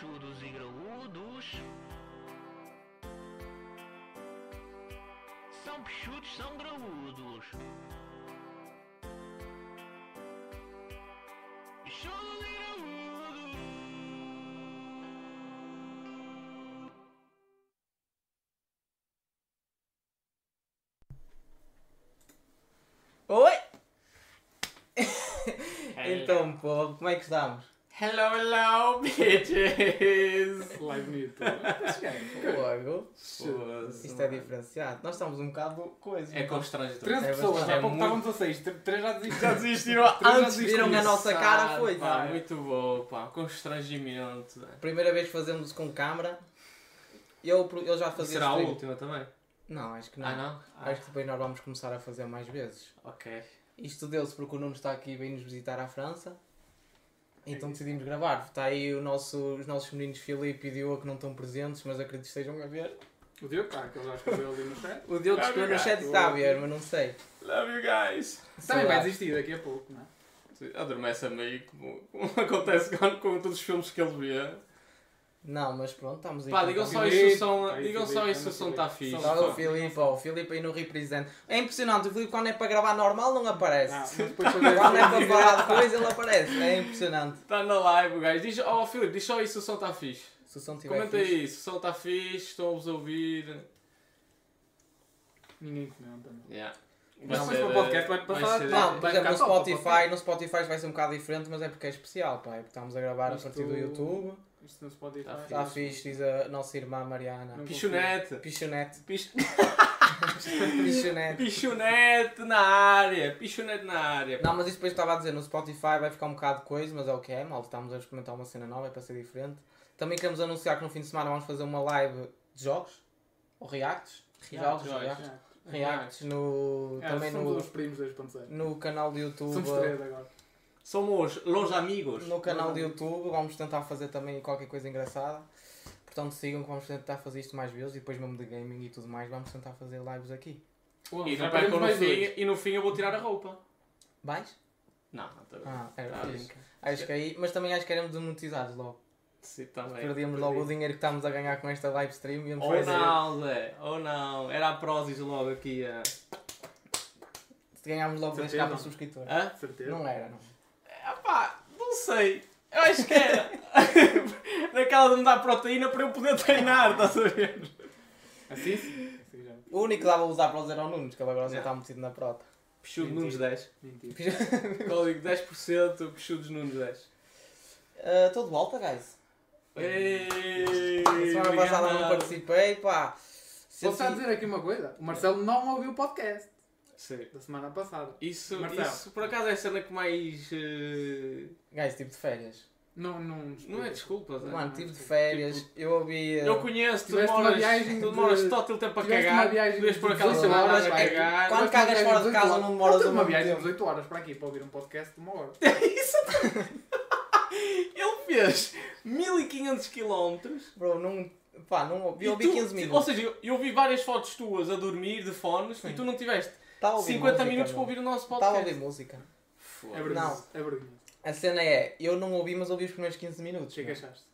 peixudos e graúdos. São peixudos, são graúdos. Peixudos e graúdos. Oi! então, pô, como é que estamos? Hello, hello, bitches! Live no YouTube. Logo, isto é diferenciado. Nós estamos um bocado coisa. É constrangedor. 13 É pessoas, bastante. há pouco É estavam 16, 3 já desistiram. Já desistiram Três já Antes viram a nossa cara, foi. Pá, é. muito bom, pá. Constrangimento. Primeira vez que fazemos com câmara. Eu, eu já fazia Será a última também? Não, acho que não. Ah, não? Acho que depois nós vamos começar a fazer mais vezes. Ok. Isto deu-se porque o Nuno está aqui e veio nos visitar à França. Então decidimos gravar. Está aí o nosso, os nossos meninos Filipe e Diogo que não estão presentes, mas acredito que estejam a ver. O Diogo está, que ele já escreveu ali no chat. O Diogo escreveu no chat e está a ver, mas não sei. Love you guys. Também vai desistir daqui a pouco, não é? Adormece a meio, como, como acontece com, com todos os filmes que ele vê. Não, mas pronto, estamos aí. Pá, digam só isso, o som, aí, digam só isso, o som está fixe. Só- o Filipe, ó, o Filipe aí no represente. É impressionante, o Filipe quando é para gravar normal não aparece. Não, mas depois fazer Quando é para falar de coisa ele aparece. É impressionante. Está na live, guys. Diz, oh, Filipe, diz só isso, o som está fixe. Se o som tiver Comenta fixe. aí, se o som está fixe, estão-vos a ouvir. Ninguém comenta. não. Yeah. Mas depois para o podcast vai passar. Não, por exemplo, no Spotify, no Spotify vai ser um bocado diferente, mas é porque é especial, pá. É porque estamos a gravar Isto- a partir do YouTube. Isto no Spotify. Tá Está fixe, diz a nossa irmã Mariana. Não Pichonete. Pichonete. Pich... Pichonete. Pichonete na área. Pichonete na área. Não, mas isso depois estava a dizer, no Spotify vai ficar um bocado de coisa, mas é o que é, mal estamos a experimentar uma cena nova, é para ser diferente. Também queremos anunciar que no fim de semana vamos fazer uma live de jogos, ou reacts, Reacts, jogos, reacts. reacts, reacts no, É, também no, os primos 2.0. no canal de YouTube, Somos três agora. Somos los amigos. no canal de YouTube, vamos tentar fazer também qualquer coisa engraçada. Portanto sigam que vamos tentar fazer isto mais vezes e depois mesmo de gaming e tudo mais, vamos tentar fazer lives aqui. E, no fim, e no fim eu vou tirar a roupa. Vais? Não, não estou Ah, era Ah, fixe. Acho que aí, mas também acho que éramos demonetizados logo. Sim, também. Perdíamos logo o dinheiro que estamos a ganhar com esta live stream e Ou fazer. não, Zé. Ou não. Era a Prozis logo aqui. a Ganhámos logo 10 Certeza. k por subscritor. Hã? Certeza. Não era, não. Ah, pá, não sei. Eu acho que era. Naquela de me dar proteína para eu poder treinar, estás a ver? Assim sim. O único que dava a usar para os era o Nunes, que ele agora já está metido na prota. Pichudo Mentira. Nunes 10. Mentira. Código 10%, Pichudos Nunes 10. Estou de volta, guys. Ei, A semana passada não participei, pá. Se Posso só assim- dizer aqui uma coisa? O Marcelo não ouviu o podcast Sim. da semana passada. Isso, Marcelo. isso por acaso é a cena que mais. eh, Guys, tipo de férias. Não, não. Não é desculpa, Zé. Mano, tive de férias, Tipo, eu ouvi. uh, Eu conheço, tu uma demoras, viagem tu demoras de- todo o tempo a cagar, uma viagem de por acaso 18 nada horas, a é cagar. Quando Tiveste cagas uma fora de casa não 18 demoras uma viagem de tempo. 18 horas para aqui para ouvir um podcast de uma hora. Ele fez 1500 km. Bro, não. Pá, não ouvi. Eu ouvi tu- 15 Ou minutos. seja, eu- eu vi várias fotos tuas a dormir de fones Sim. e tu não tiveste A ouvir 50 música, minutos para ouvir o nosso Estava a podcast. ouvir música. É Foda-se. vergonhoso. É vergonhoso. A cena é, eu não ouvi, mas ouvi os primeiros 15 minutos. O que é que achaste?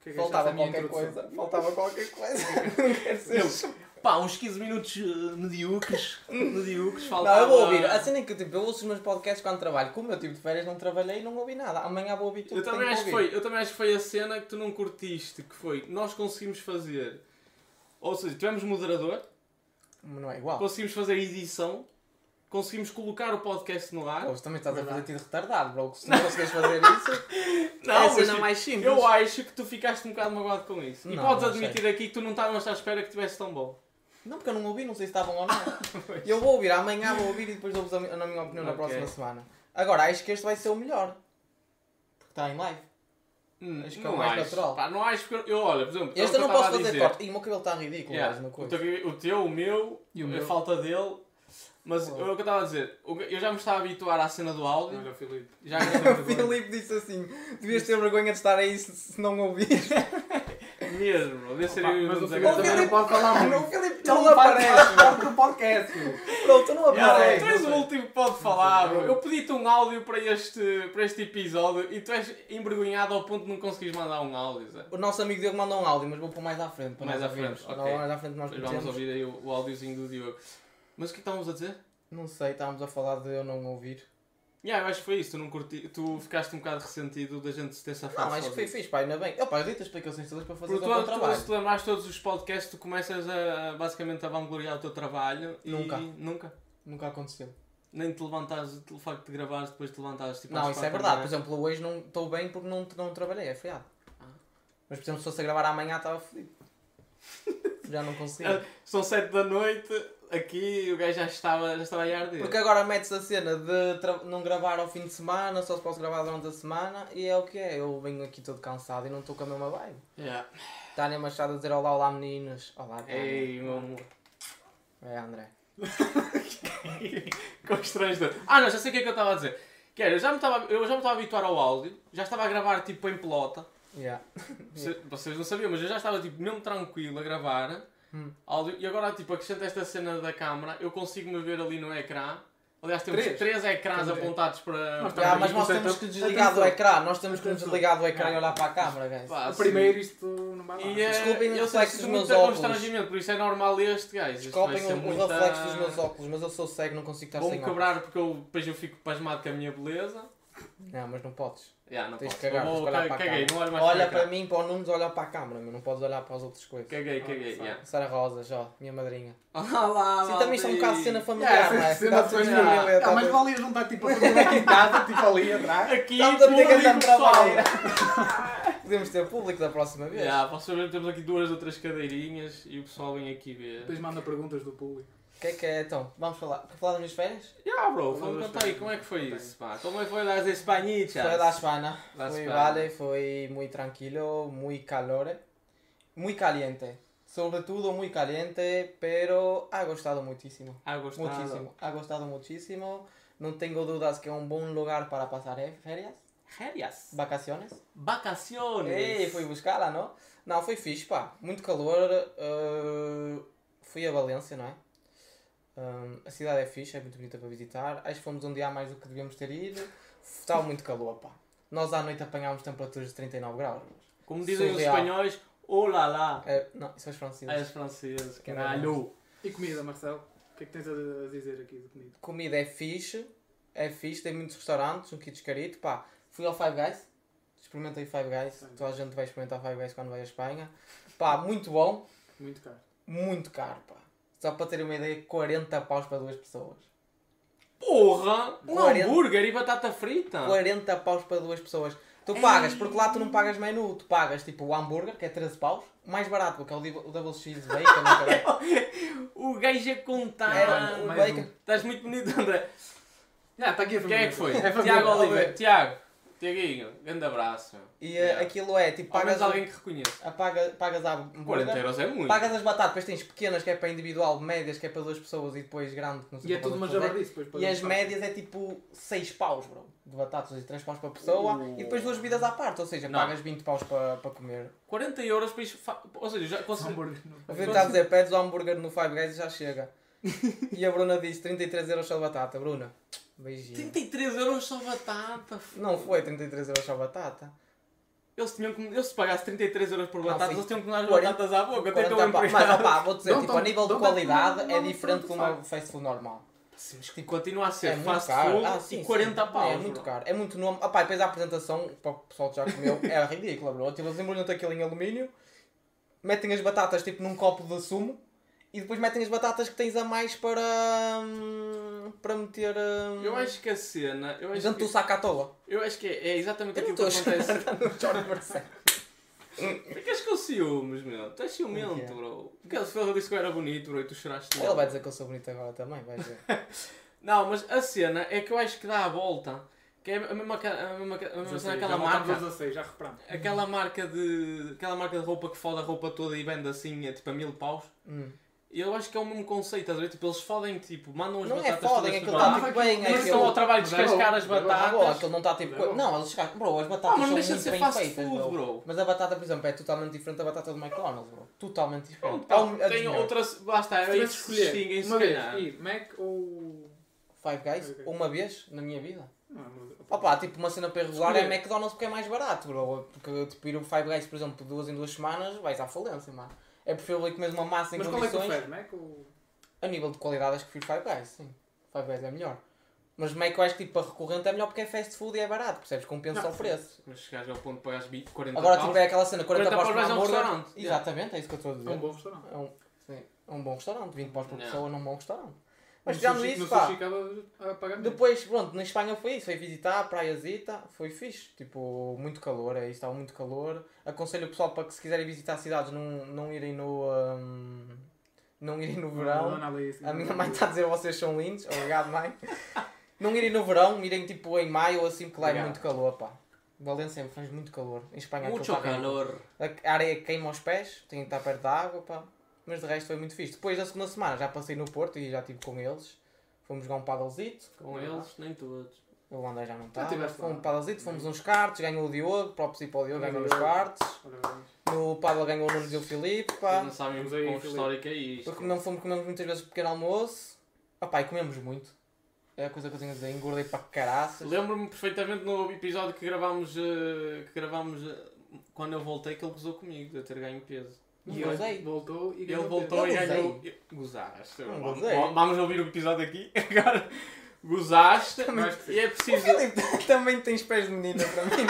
O que é que Faltava achaste minha qualquer coisa. Faltava qualquer coisa. Não quero ser. Pá, uns 15 minutos eh, medíocres. medíocres, Não, faltava... eu vou ouvir. A cena é que tipo, eu ouço os meus podcasts quando trabalho. Como eu tive de férias, não trabalhei e não ouvi nada. Amanhã vou ouvir tudo. Eu que também, acho que foi, eu também acho que foi a cena que tu não curtiste, que foi, nós conseguimos fazer, ou seja, tivemos moderador, Não é igual. conseguimos fazer edição, conseguimos colocar o podcast no ar. Pô, também estás a fazer tido retardado, bro. Se não consegues fazer isso, Não, é a mas, cena tipo, mais simples. eu acho que tu ficaste um bocado magoado com isso. E Não, podes não admitir aqui que tu não estavas à espera que tivesse tão bom. Não, porque eu não ouvi, não sei se estavam ou não. eu vou ouvir, amanhã vou ouvir e depois dou-vos a, a minha opinião na Ok. próxima semana. Agora, acho que este vai ser o melhor. Porque está em live. Hum, Acho que é o não mais acho. natural. Pá, não acho que... Eu, olha, por exemplo... é Este eu não posso fazer dizer. corte. E o meu cabelo está ridículo, Yeah, guys, uma o, coisa. teu, o teu, o meu, E o a meu? falta dele... Mas Pô. eu- o que eu estava a dizer, eu já me estava a habituar à cena do áudio. Olha o Filipe. Já O Filipe disse assim: devias ter vergonha de estar aí se, se não ouvir. Mesmo, Opa, eu o mas o Filipe também não pode falar Não, muito. o Filipe Ele não não aparece. parte do podcast. Pronto, não aparece. tu és o último que pode falar. Eu pedi-te um áudio para este, para este episódio e tu és envergonhado ao ponto de não conseguires mandar um áudio, Zé. O nosso amigo Diogo mandou um áudio, mas vou pôr mais à frente. Para Mais à frente, ouvirmos. ok. Não, mais à frente nós vamos ouvir aí o, o áudiozinho do Diogo. Mas o que estávamos a dizer? Não sei, estávamos a falar de eu não ouvir. Yeah, eu acho que foi isso, tu, não curti, tu ficaste um bocado ressentido da gente se ter safado Não, acho que foi fixe, pá, ainda bem. Eu, pá, eu dei-te as explicações todas para fazer Porque o teu tu, tu, trabalho. se te lembrares todos os podcasts, tu começas a, basicamente a vangloriar o teu trabalho e Nunca. nunca. Nunca aconteceu. Nem te levantares, o facto de gravares, depois te levantares tipo Não, isso é verdade. da Por exemplo, hoje não estou bem porque não, não trabalhei, é feriado. Ah. Mas, por exemplo, se fosse a gravar amanhã, estava fodido. Já não conseguia. Ah, São sete da noite, aqui o gajo já estava, já estava a arder. Porque agora metes a cena de não gravar ao fim de semana, só se posso gravar durante a semana, e é o que é. Eu venho aqui todo cansado e não estou com a mesma vibe. Yeah. Tânia Machado a dizer olá, olá meninos. Olá, Tânia. Ei, meu amor. É, André. Constrangedor. Ah, não, já sei o que é que eu estava a dizer. Que era, eu já me estava eu já me estava a habituar ao áudio, já estava a gravar tipo em pelota. Yeah. Você- Vocês não sabiam, mas eu já estava tipo mesmo tranquilo a gravar Hum. áudio e agora tipo acrescenta esta cena da câmara, eu consigo me ver ali no ecrã. Aliás, temos Três. três, ecrãs apontados para. Nós para Ah, mas nós temos que desligar do ecrã, nós temos que desligar do ecrã e olhar para a câmara, guys. Pá, O primeiro isto não vai lá. E, eh, Desculpem o eu reflexo sinto dos meus óculos. constrangimento, por isso é normal este vai Desculpem o, o muita- reflexo dos meus óculos, mas eu sou cego, não consigo estar Vou-me sem óculos. quebrar porque eu, depois eu fico pasmado com a minha beleza. Não, mas não podes. Yeah, não Tens posso. que cagar, Vou- tens que olhar para a caguei, câmara. não olho mais Olha para para cá. mim, para o Nunes, olha para a câmara, mas não podes olhar para as outras coisas. Caguei, caguei, Ah, yeah. Sara Rosas, ó, minha madrinha. Olá lá, Sim, também isto é um bocado de cena familiar, Yeah, não é? cena foi- família, Ah, tá mas bem. valia juntar tipo a família aqui em casa, tipo ali atrás. Aqui, Estamos a meter público, grande pessoal. trabalho. Podemos ter público da próxima vez. Yeah, posso saber, temos aqui duas ou três cadeirinhas e o pessoal vem aqui ver. Depois manda perguntas do público. O que é que é então? Vamos falar. Quer falar das minhas férias? Yeah, bro, Vamos contar aí como é que foi isso, pá. Como é que foi las Espanhitas? Foi da España. La Foi España. vale, foi muy tranquilo, muy calor, muy caliente. Sobre todo muy caliente, pero ha gostado muchísimo. Ah, gostado. Muchísimo. Ha gostado muchísimo. No tengo dudas que es un buen lugar para pasar eh, férias, Férias. vacaciones. Vacaciones. Ei, fui buscá-la, não? Não, foi fixe, pá. Muito calor. uh, fui a Valência, não é? Um, a cidade é fixe, é muito bonita para visitar. Acho que fomos um dia a mais do que devíamos ter ido. Estava muito calor, pá. Nós à noite apanhámos temperaturas de 39 graus. Como dizem os Surreal. espanhóis, olá lá. É, não, isso é os franceses. É os franceses, Que caralho. E comida, Marcelo? O que é que tens a a dizer aqui de comida? Comida é fixe. É fixe, tem muitos restaurantes, um kit carito, pá. Fui ao Five Guys. Experimentei Five Guys. Sim. Toda a gente vai experimentar Five Guys quando vai à Espanha. Pá, muito bom. Muito caro. Muito caro, pá. Só para terem uma ideia, 40 paus para duas pessoas. Porra! Um 40. hambúrguer e batata frita. 40 paus para duas pessoas. Tu pagas, porque lá tu não pagas menu, tu pagas tipo o hambúrguer, que é 13 paus, mais barato, porque é o o double cheese bacon. O gajo a contar. Era o mais bacon. um. Estás muito bonito, André. Já, está aqui a Quem é que foi? É. Tiago Oliveira. Tiago. Tiaguinho. Grande abraço. meu. E Yeah. aquilo é, tipo, Ao pagas, alguém que reconheça. a, paga, pagas a 40 hambúrguer, euros é muito. pagas as batatas, depois tens pequenas que é para individual, médias que é para duas pessoas e depois grande que não sei E é tudo uma jabardice depois. para E as médias é tipo 6 paus, bro. De batatas e 3 paus para pessoa Uh. e depois duas bebidas à parte, ou seja, Não. pagas 20 paus para, para comer. 40 euros para isto. fa- Ou seja, já consegui. Hambúrguer. Está a dizer, pedes o hambúrguer no Five Guys e já chega. e a Bruna disse 33 euros só de batata. Bruna, beijinho. 33 euros só batata. Não foi 33 euros só batata. Eles tinham que. Eles se pagassem 33 euros por Não, batatas, foi eles tinham que dar as 40 batatas à boca. Até 40 que eu pau. empregado. Mas opá, vou dizer, tipo, a nível de qualidade don't- é don't- diferente de uma fast food normal. Sim, mas que continua a ser É muito fast caro. food Ah, sim, e 40 sim. paus. É muito bro. caro. É muito nome. Opá, e depois a apresentação, para o pessoal que já comeu, é ridícula, bro. Tipo, eles embrulham-te aquilo em alumínio, metem as batatas tipo num copo de sumo e depois metem as batatas que tens a mais para. hum, para meter. hum, Eu acho que a cena. Eu acho dentro que, do saco à toa. eu acho que é, é exatamente Eu aquilo que acontece. Ficas com ciúmes, meu. Tu és ciumento, quê? bro. Porque ele ele disse que eu era bonito, bro, e tu choraste Ele logo. vai dizer que eu sou bonito agora também, vai ver. Não, mas a cena é que eu acho que dá a volta. Que é a mesma, a mesma, a mesma 16, cena, já aquela marca. aos 16, já reparamos. Aquela marca de. Aquela marca de roupa que foda a roupa toda e vende assim, é tipo a mil paus. Hum. E eu acho que é o mesmo conceito, a ver? Tipo, eles fodem, tipo, mandam as Não é batatas fodem, todas aquilo está tipo bem. Mas é estão ao trabalho de Mas é descascar as mas é. Ah, batatas. aquilo não está tipo. Mas é. Não, eles chegaram. Bro, as Ah, batatas mas não são deixa de muito ser bem fast feitas, food, bro. bro. Mas a batata, por exemplo, é totalmente diferente da batata do McDonald's, bro. Totalmente diferente. É um- é tem outras. Está, é se escolher distinguem, se uma vez, calhar. ir Mac ou... Five Guys, Ok. uma vez na minha vida. Não, mas- Opa, tipo uma cena para regular é. McDonald's porque é mais barato, bro. Porque tipo ir o Five Guys, por exemplo, duas em duas semanas, vais à falência, mano. É preferível ir comer uma massa em Mas qual é que condições. Mac ou... A nível de qualidade acho que prefiro Five Guys, sim. Five Guys é melhor. Mas Mac eu acho que tipo para recorrente é melhor porque é fast food e é barato, percebes? Compensa Não, o preço. Mas chegares ao ponto de pagar 20, 40 Agora paus. tipo é aquela cena, 40 40 paus por um restaurante. Exatamente, é isso que eu estou a dizer. É um bom restaurante. É um, sim, é um bom restaurante, 20 paus por pessoa num bom restaurante. Mas tirando sushi- isso, pá, depois, pronto, na Espanha foi isso, foi visitar a praiazita, foi fixe, tipo, muito calor, é isso, estava muito calor. Aconselho o pessoal para que se quiserem visitar cidades não, não irem no, hum, não irem no Não, verão. não, não, assim, A minha mãe está a dizer vocês são lindos, obrigado mãe. Não irem no verão, irem tipo em maio ou assim, porque lá é muito calor, pá. Valência faz muito calor. Em Espanha Muito ridículo. calor. A areia queima os pés, tem que estar perto da água, pá. Mas de resto foi muito fixe. Depois da segunda semana já passei no Porto e já estive com eles. Fomos jogar um paddlezito. Com eles, nem todos. O André já não estava. tiveste Fomos lá. um paddlezito, fomos uns cartos, ganhou o Diogo, próprio si para o Diogo, Ganhou os cartos. No paddle ganhou o Nunes e o Filipe, pá. não sabem Vamos o aí, quão histórico é isto. Porque não fomos comemos muitas vezes pequeno almoço. Ah pá, e comemos muito. É a coisa que eu tenho a dizer, engordei para caraças. Lembro-me perfeitamente no episódio que gravámos, eh, que gravámos eh, quando eu voltei que ele gozou comigo de eu ter ganho peso. E ele gozei. voltou e Ele ganhou voltou Eu e ganhou. Gozaste. Não Vamos-. Vamos ouvir o episódio aqui. Agora, gozaste. Que sim. E é preciso. Também tens pés de menina para mim.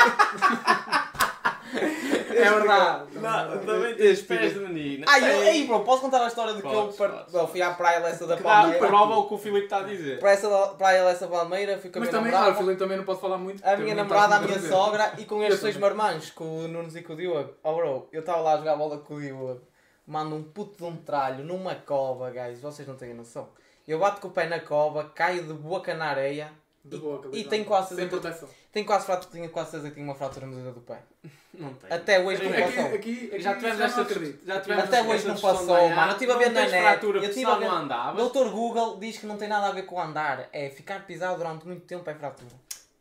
É verdade. Não, também tens pés de menina. Ah, eu, ei, bro, posso contar a história de que eu Podes, par... podes. Bom, fui à praia Lessa da dá Palmeira. prova o que o Filipe está a dizer. Praia, da- praia Lessa Palmeira, fui com a Mas minha também, ah, o namorada. Filipe também não pode falar muito. A minha também namorada, a minha sogra e com Eu estes dois também. marmãs, com o Nunes e com o Diogo. Oh bro, eu estava lá a jogar bola com o Diogo. Mando um puto de um tralho numa cova, guys. Vocês não têm noção. Eu bato com o pé na cova, caio de boca na areia. De boa, E tem quase Sem proteção. Tenho quase, fratura, tinha quase certeza que tinha uma fratura no dedo do pé. Não tem. Até hoje não Aqui- Aqui, passou. aqui, aqui Já tivemos esta acredito. já tivemos Até hoje não passou, ah, mano. Eu estive a ver na net. fratura, Eu tive a ver- não andavas. Doutor Google diz que não tem nada a ver com andar. É ficar pisado durante muito tempo é fratura.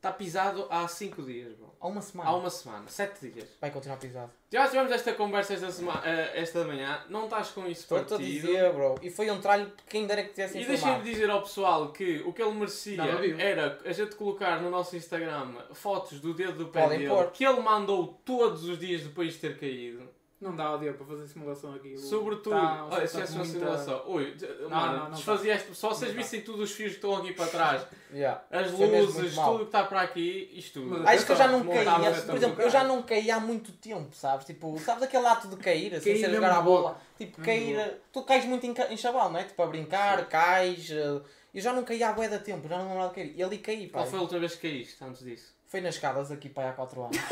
Está pisado há 5 dias, bro. Há uma semana. Há uma semana, 7 dias. Vai continuar pisado. Já tivemos esta conversa esta, semana, eh, esta manhã, não estás com isso Estou-te a partido. dizer, bro. E foi um tralho que quem dera que tivesse E deixem-me dizer ao pessoal que o que ele merecia era a gente colocar no nosso Instagram fotos do dedo do pé Podem dele pôr. que ele mandou todos os dias depois de ter caído. Não dá o dia para fazer simulação aqui. Sobretudo, tá- olha, se é com uma muita- simulação. Ui, Não, mano, não, não este- só vocês Não vissem todos os fios que estão aqui para trás, Yeah. as é luzes, tudo que está para aqui, isto tudo. Mas- Acho que eu já não caía. esta Por exemplo, eu já não caía há muito tempo, sabes? Tipo, sabes aquele ato de cair, sem Cair ser jogar a de bola? Tipo, cair. Tu cais muito em, chaval, não é? Tipo, a brincar, cais. eh, Eu já não caía há bué da tempo, já não lembrava de cair. E ali caí, pá. Qual foi a última vez que caíste antes disso? Foi nas escadas aqui, pai, há 4 anos.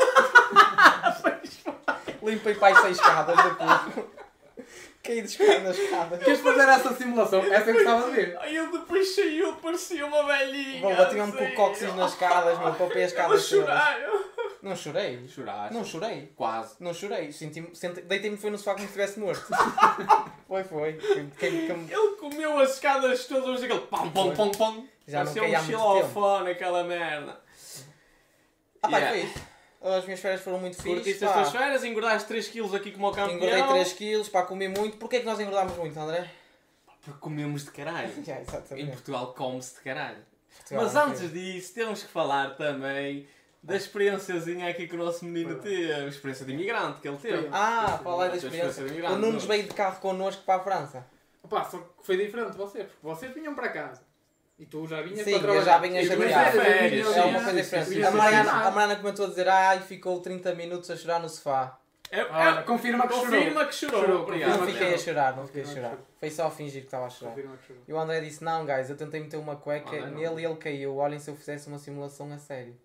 Limpei pai 6 escadas do clube. Caí de escada nas escadas. Queres fazer essa simulação? Essa eu gostava de ver. Aí ele depois saiu, parecia uma velhinha. Bom, bati-me com cóccix nas escadas, meu, papei as escadas todas. Não chorei. Choraste? Não chorei. Quase. Não chorei. Senti senti- Deitei-me foi no sofá como se estivesse morto. foi, foi. Quem, quem, Ele comeu as escadas todas, aquele pam, pam, pam, pam. Já não Parecia caí há um muito xilofone, aquela merda. Ah pá, Yeah. foi isso. As minhas férias foram muito fixas. Curtiste as tuas férias, engordaste 3kg aqui como o campeão. Engordei 3kg, pá, comi muito. Porquê que nós engordámos muito, André? Porque comemos de caralho. Em. Portugal come-se de caralho. Portugal, Mas não antes disso, temos que falar também da experiênciazinha aqui que o nosso menino teve. A experiência de imigrante que ele teve. Ah, falar da experiência. de O imigrante, Nunes veio de carro connosco para a França. Opa, só que foi diferente de vocês. Porque vocês vinham para casa. E tu já vinhas Sim, para eu trabalhar. já vinha Férias, férias, É uma coisa diferente. A Mariana, a Mariana comentou a dizer, ai, ficou 30 minutos a chorar no sofá. É, é, Olha, confirma que chorou. confirma que chorou. Chorou, Obrigado. Não fiquei a chorar, não fiquei a chorar. chorou. Foi só a fingir que estava a chorar. Confirma que chorou. E o André disse, não guys, eu tentei meter uma cueca André não. nele e ele caiu. Olhem se eu fizesse uma simulação a sério.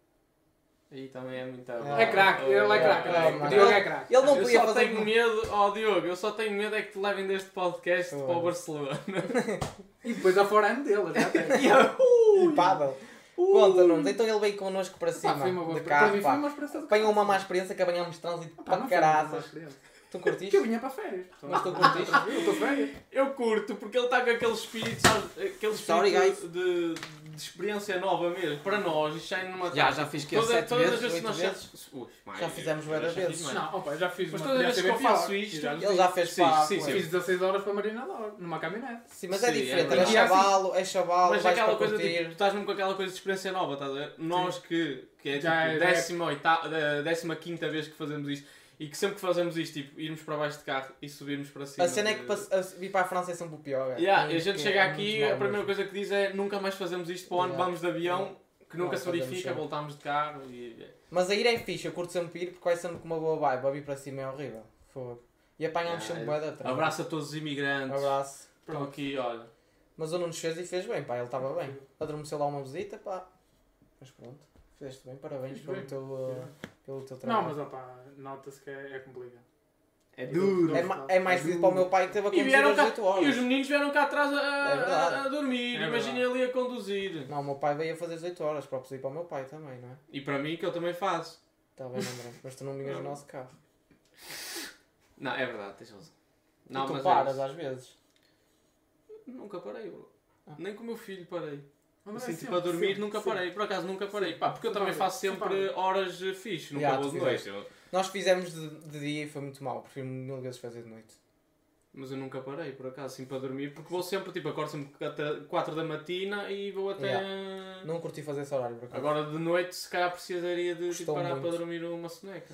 Aí também é muito É É craque, ele é craque. é, O mano. Diogo é craque. Ele não eu podia só fazer... tenho medo, ó Diogo, eu só tenho medo é que te levem deste podcast Foi. para o Barcelona. E depois a forehand dele, já tem. E paddle. Conta, Nunes. Então ele veio connosco para Pá, cima, foi uma boa de carro, mim foi uma experiência de Apanhou uma má experiência que apanhámos trânsito Pá, para caraças. Tu Que eu curtiste? vinha para férias. Mas tu curtiste? Eu estou de férias. Eu curto, porque ele está com aquele espírito, sabes? Aquele Sorry, espírito de, de experiência nova mesmo. Para nós, isto já é numa Já, já fiz que Toda- sete todas vezes, as vezes que oito nós vezes. Ui, mais, Já fizemos várias vezes. mais. Não, opa, já fiz Mas uma todas as vezes que eu faço isto, já Ele já fez Sim, pá, sim, sim. Fiz 16 horas para Marinador, numa caminhonete. Sim, mas é Sim, diferente. é É, chavalo, é chavalo, Mas vais aquela para coisa, curtir. tipo, tu estás mesmo com aquela coisa de experiência nova, estás a ver? Nós que, que é Já tipo, é- já é- décima, oitava, eh, décima quinta vez que fazemos isto e que sempre que fazemos isto, tipo, irmos para baixo de carro e subirmos para cima. A cena é que vir para a França é sempre o pior. é. Yeah, e a gente é chega muito aqui, mau a primeira mesmo. coisa que diz é nunca mais fazemos isto para o ano, Yeah. vamos de avião, que nunca Não, se verifica, voltamos de carro e... Mas a ir é fixe, eu curto sempre ir porque vai sempre com uma boa vibe. A vir para cima é horrível. Fogo. E apanhamos Yeah, sempre bué da trama. Abraço a todos os imigrantes. Abraço. Estão aqui, olha. Mas o Nunes fez e fez bem, pá, ele estava bem. Adormeceu lá uma visita, pá. Mas pronto, fizeste bem, parabéns pelo bem. teu, uh, pelo teu Não, trabalho. mas opa, nota-se que é, é complicado. É duro. É, ma- é mais difícil para o meu pai que teve a E, conduzir vieram às cá, 18 e os horas. meninos vieram cá atrás a, a- É a, dormir. É Imaginem ali a conduzir. Não, o meu pai veio a fazer 18 horas, próprio ir para o meu pai também, não é? E para mim, que eu também faço. Está bem, André, mas tu não vinhas no nosso carro. Não, é verdade, tens razão. e tu mas é paras às vezes. Nunca parei, bro. Ah. Nem com o meu filho parei. Mas Assim, é tipo, a dormir sempre, nunca sempre. parei. Por acaso nunca parei. Sim. Pá, porque eu Sempre também faço sempre horas fixe. Nunca vou de noite. eu- Nós fizemos de, de dia e foi muito mal, prefiro mil vezes fazer de noite. Mas eu nunca parei, por acaso, assim, para dormir. Porque vou sempre, tipo, acordo sempre até 4 da matina e vou até... Não curti fazer esse horário por acaso. Agora de noite, se calhar precisaria de tipo, parar muito. para dormir uma soneca.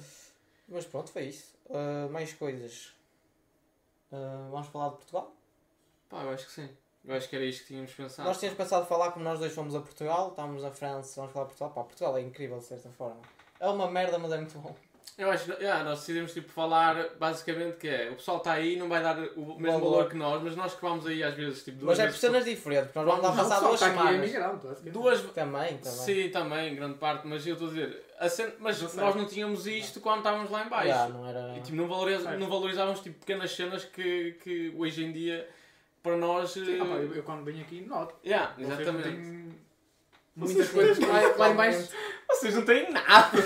Mas pronto, foi isso. Uh, mais coisas. Uh, vamos falar de Portugal? Pá, eu acho que sim. Eu acho que era isto que tínhamos pensado. Nós tínhamos pensado falar como nós dois fomos a Portugal, estávamos na França, vamos falar de Portugal. Pá, Portugal é incrível de certa forma. É uma merda, mas é muito bom. Eu acho que yeah, nós decidimos tipo, falar basicamente que é o pessoal está aí, não vai dar o mesmo Valor. valor que nós, mas nós que vamos aí às vezes tipo duas Mas é por cenas diferentes, porque nós vamos lá Não, passar o pessoal duas está aqui semanas. imigrante, basicamente. duas Também, também. Sim, também, grande parte, mas eu estou a dizer, a cena- mas Não nós não tínhamos isto quando estávamos lá em baixo. Já, não era... E tipo, não, valoriza, Certo. não valorizávamos tipo, pequenas cenas que, que hoje em dia para nós. Sim, eh, opa, eu, eu quando venho aqui noto. yeah, exatamente. têm Muitas coisas lá. Vocês não têm nada!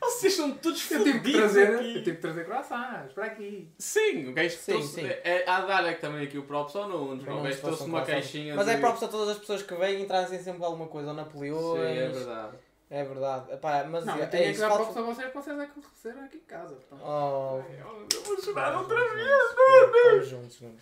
Vocês são todos Eu tive que trazer, aqui. eu tive que trazer croissants para aqui. Sim, o gajo Sim, trouxe. sim. É, é, há de dar é que também aqui o props ao Nunes. Não O gajo trouxe uma caixinha. Mas de... é próprio a todas as pessoas que vêm e trazem sempre alguma coisa, ou Napoleões. Sim, é verdade. É verdade. Epá, mas Não, é, eu tenho é que isso. dar falta- props a vocês que vocês é que receberam aqui em casa. Portanto, Oh, Eu vou chorar outra vez. Estamos juntos, não.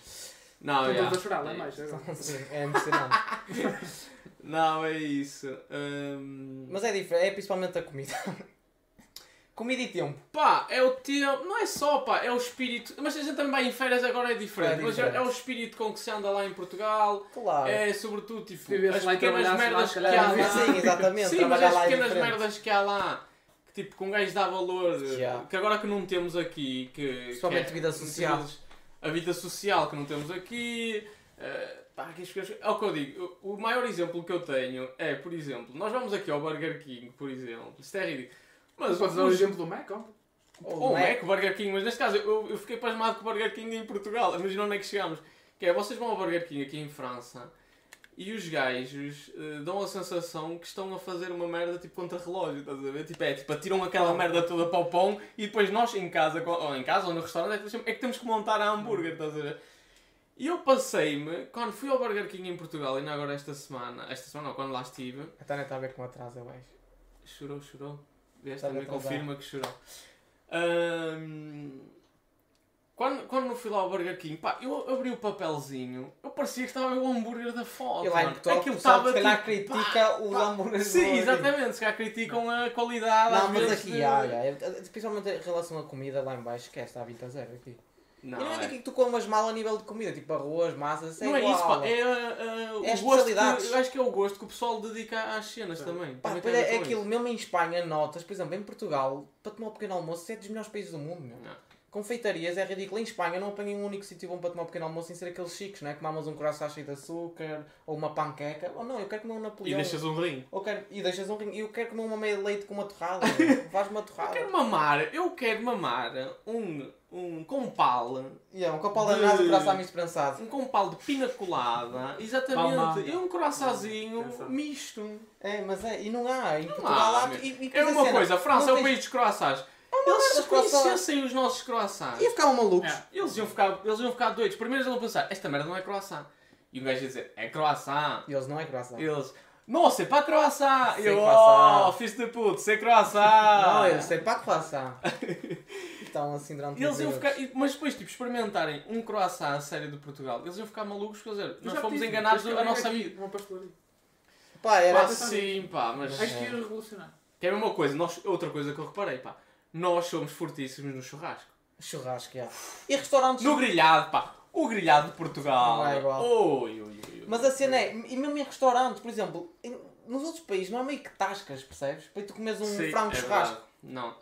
Não, estão yeah. a chorar lá É agora. Sim, é emocionante. Não, é isso. Hum, Mas é diferente, é principalmente a comida. comida e tempo. Pá, é o tempo, não é só, pá, é o espírito. Mas a gente também vai em férias agora é diferente. É Mas é, diferente. é o espírito com que se anda lá em Portugal. Claro. É sobretudo tipo as pequenas lá, merdas que há não lá. Sim, exatamente. Sim, mas as é pequenas diferente. merdas que há lá. Que tipo, com um gajo dá valor. Já. Que agora que não temos aqui. Que, Principalmente que é- vida social. A vida social que não temos aqui. eh, pá, que as coisas- é o que eu digo. O maior exemplo que eu tenho é, por exemplo, nós vamos aqui ao Burger King, por exemplo. Isto é ridículo. Mas Podes dar o exemplo do Mac? Ou ou o Mac. Mac, o Burger King, mas neste caso eu, eu fiquei pasmado com o Burger King em Portugal. Imagina onde é que chegamos. Que é, vocês vão ao Burger King aqui em França e os gajos eh, dão a sensação que estão a fazer uma merda tipo contra relógio, estás a ver? Tipo, é, tipo, atiram aquela merda toda para o pão e depois nós em casa, ou em casa ou no restaurante, é que temos- é que temos que montar a hambúrguer, estás a ver? E eu passei-me, quando fui ao Burger King em Portugal, ainda agora esta semana, esta semana ou quando lá estive, A Tânia está a ver com atraso abaixo. Chorou, chorou. Este Está também confirma que chorou. Ahm, quando, quando eu fui lá ao Burger King, pá, eu abri o papelzinho, eu parecia que estava o hambúrguer da foto. E lá em. Portugal, o Aquilo pessoal se estava calhar tipo, critica pá, hambúrgueres do Sim, Burger King. exatamente, se calhar criticam a qualidade. Não, mas aqui de- há, há. É- Principalmente em relação à comida lá em baixo, que é está a 20 a 0 aqui. Não, e não é é, daqui que tu comas mal a nível de comida, tipo arroz, massas, é não é igual. isso, pá, é, uh, uh, É o gosto que, eu acho que é o gosto que o pessoal dedica às cenas também. Pá, Também é, é aquilo, mesmo em Espanha, notas, por exemplo, em Portugal, para tomar um pequeno almoço, é dos melhores países do mundo, meu. Não. Confeitarias é ridículo. Em Espanha eu não apanhei um único sítio bom para tomar um pequeno almoço sem ser aqueles chiques, não é? Comamos um croissant cheio de açúcar, ou uma panqueca. Ou não, eu quero comer um E Napoleão. deixas um rim. Ou quero, e deixas um rim. E eu quero comer uma meia de leite com uma torrada. Faz uma Eu torrada. quero mamar, eu quero mamar um, um compal E é um copal De- danado de croissant misto prensado. Um compal de pina colada, exatamente, Palmada. e um Pensando. misto. É, mas é, e não há. Em Não Portugal há, há. E, e É uma cena, coisa, a França é o país dos croissants. Eles se conhecessem os nossos croissants, Ia ficar malucos. É. eles iam ficar, eles iam ficar doidos. Primeiro eles iam pensar, esta merda não é croissant. E um gajo ia dizer, é croissant. E eles não é croissant. E eles, não, c'est pas croissant. E C'est eu, croissant. oh, filho de puto, c'est croissant. Não, eu sei para croissant. Estão assim durante E eles iam 30 ficar, e- mas depois, tipo, experimentarem um croissant a sério de Portugal, eles iam ficar malucos, quer dizer, nós fomos disse, enganados tens que a abrir nossa aqui vida. Uma pastelaria. Pá, era Pá, assim. sim, pá, mas... Acho que ia revolucionar. Que é a mesma coisa, nós, outra coisa que eu reparei, pá, nós somos fortíssimos no churrasco. Churrasco, já. E restaurantes. No grelhado, pá, o grelhado de Portugal. Não é igual. Oi, oi, oi. Mas a cena é, e mesmo em restaurantes, por exemplo, em- nos outros países não há meio que tascas, percebes? Para tu comes um Sim, frango é churrasco. verdade. Não.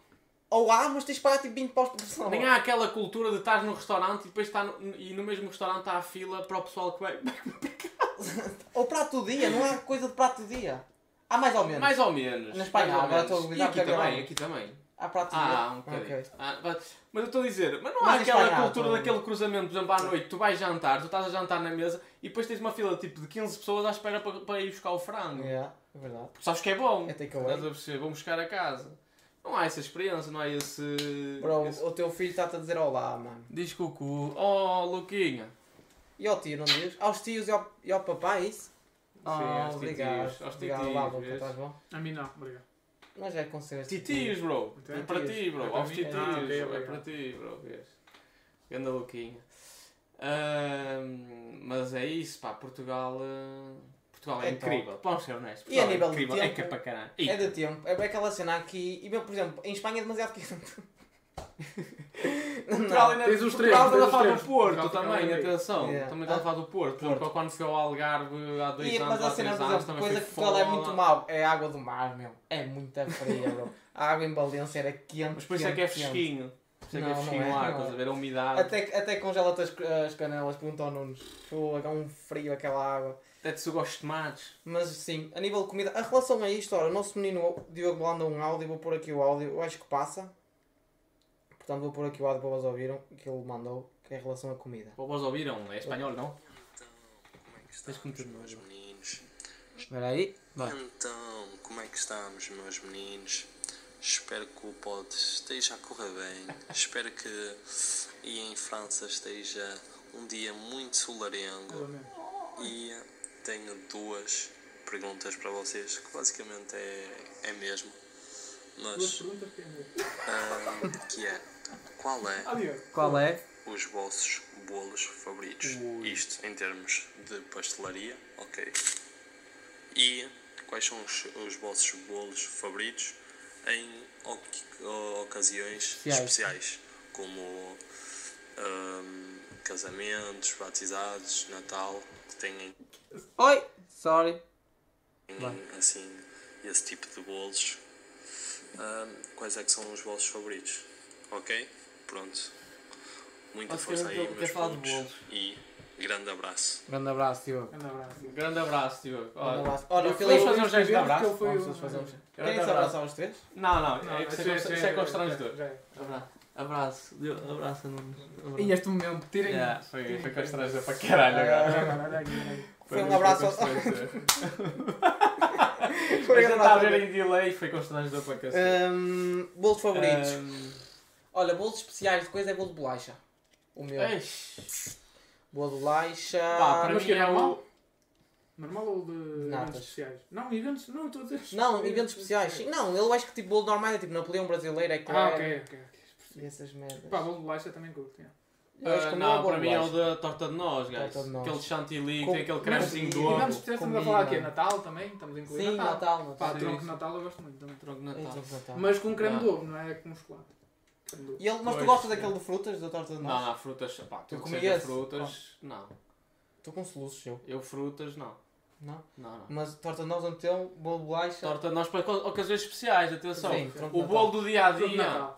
Ou há, mas tens de pagar tipo 20 paus por pessoa. Nem há aquela cultura de estar no restaurante e depois está no, e no mesmo restaurante há a fila para o pessoal que vai. Ou prato do dia, não há coisa de prato do dia. Há mais ou menos. Mais ou menos. Na Espanha, agora estou a E aqui também, aqui também. Dia. Ah, um bocadinho. Ok. Ah, mas, mas eu estou a dizer, mas não Mas há aquela cultura também. daquele cruzamento, por exemplo, à noite, tu vais jantar, tu estás a jantar na mesa e depois tens uma fila tipo de 15 pessoas à espera para, para ir buscar o frango. Yeah, é verdade. Porque sabes que é bom. É takeaway. Estás a perceber? Vão buscar a casa. Não há essa experiência, não há esse. Bro, esse- o teu filho está-te a dizer olá, mano. Diz cucu. Oh, Luquinha. E ao tio, não diz? Aos tios e ao, e ao papai, isso? Sim, Ah, aos obrigado. titios, aos obrigado, titios, lá, Luca, vês? estás bom? A mim não, obrigado. Mas é Titios, bro. Então, É para ti, tios. bro. É para Aos mim? titios. Ah, ok, é para ti, bro. Vês? Ganda Luquinha. Ahm, mas é isso, pá. Portugal. ah, Portugal é É incrível. Vamos ser honestos. E a Portugal é nível de incrível. É tempo? que é para caralho. É de tempo. É aquela cena aqui. E mesmo, por exemplo, em Espanha é demasiado quente. Portugal ainda Tens os três, Portugal está a falar do Porto também, atenção. Yeah. Também está a falar do Porto. Por exemplo, quando fui ao Algarve há dois E, anos, mas há três anos, exemplo, também coisa foi que Portugal é muito mau é a água do mar, meu. É muito fria, bro. A água em Valência era quente. Mas por isso é que é fresquinho. Por isso é que é Não, não fresquinho é, o ar, não estás é. a ver? A umidade. Até, até congela-te as, as canelas, pergunta ao Nunes. Fogo, é um frio aquela água. Até se eu gosto de tomates. Mas sim, a nível de comida, a relação a isto, ora, o nosso menino Diogo manda um áudio, vou pôr aqui o áudio, eu acho que passa. Portanto, vou pôr aqui o áudio para vocês ouviram, que ele mandou, que é em relação à comida. Vocês ouviram? É espanhol, não? Então, como é que que meter meus no- meninos? Espera aí, vai. Então, como é que estamos, meus meninos? Espero que o pod esteja a correr bem. Espero que e em França esteja um dia muito solarengo. Exatamente. E tenho duas perguntas para vocês, que basicamente é, é mesmo. Duas Mas, perguntas que é mesmo. ah, que é, qual é. Qual é? os vossos bolos favoritos. Isto em termos de pastelaria, ok. E quais são os, os vossos bolos favoritos em oc- ocasiões Especiais. especiais, como ahm, casamentos, batizados, Natal, que têm Oi! Sorry. Assim esse tipo de bolos. Ahm, quais é que são os vossos favoritos? Ok? Pronto. Muita força aí, ele quer meus falar de putos. bolos. E grande abraço. Grande abraço, Diogo. Grande abraço. Grande abraço. Grande Olha, abraço. Vamos Filipe... fazer um gesto de abraço? foi Vamos fazer um gesto. Querem se abraço. abraçar os três? Não, não, Não, é isso é é já- constrangedor. Abraço, abraço. Abraço. E este momento, tirem. Yeah, foi, foi constrangedor para caralho agora. Olha agora. Foi um abraço ao... Foi A gente está a abraço. ver em delay, foi constrangedor para cacete. Hum, bolos favoritos. Olha, bolos especiais de coisa é bolo de bolacha. O meu. eish. Bolo de bolacha. Pá, para mas mim que é é o... normal? Normal ou de Natas. eventos especiais? Não, eventos, não, estou a dizer. Não, eventos especiais. Sim, Não, eu acho que tipo bolo normal é tipo Napoleão brasileiro, é que Ah, ok, ok. E essas merdas. Pá, bolo de bolacha também curto. yeah. Eu acho Ah, que o meu não, bolo para de mim é o bolacha. da torta de nós, guys. Torta de nós. Aquele chantilly, Com- tem aquele Mas- cremezinho e do Eventos ovo. especiais estamos a falar aqui. Natal também, estamos a incluir Sim, Natal. Natal, Pá, Natal. tronco Sim. de Natal eu gosto muito também. Tronco de É, Natal. tronco de Natal. Mas com creme Ah. de ovo, não é com chocolate. E ele, mas tu gostas daquele de frutas, da torta de Não, nós? não, frutas, pá, Tu tudo que comi seja esse? frutas, não. Estou com soluços, eu. Eu frutas, não. Não? Não, não. Mas torta de nós então, bolo de bolacha. Torta de nós para oca- ocasiões especiais, atenção. Sim, O bolo do dia a dia,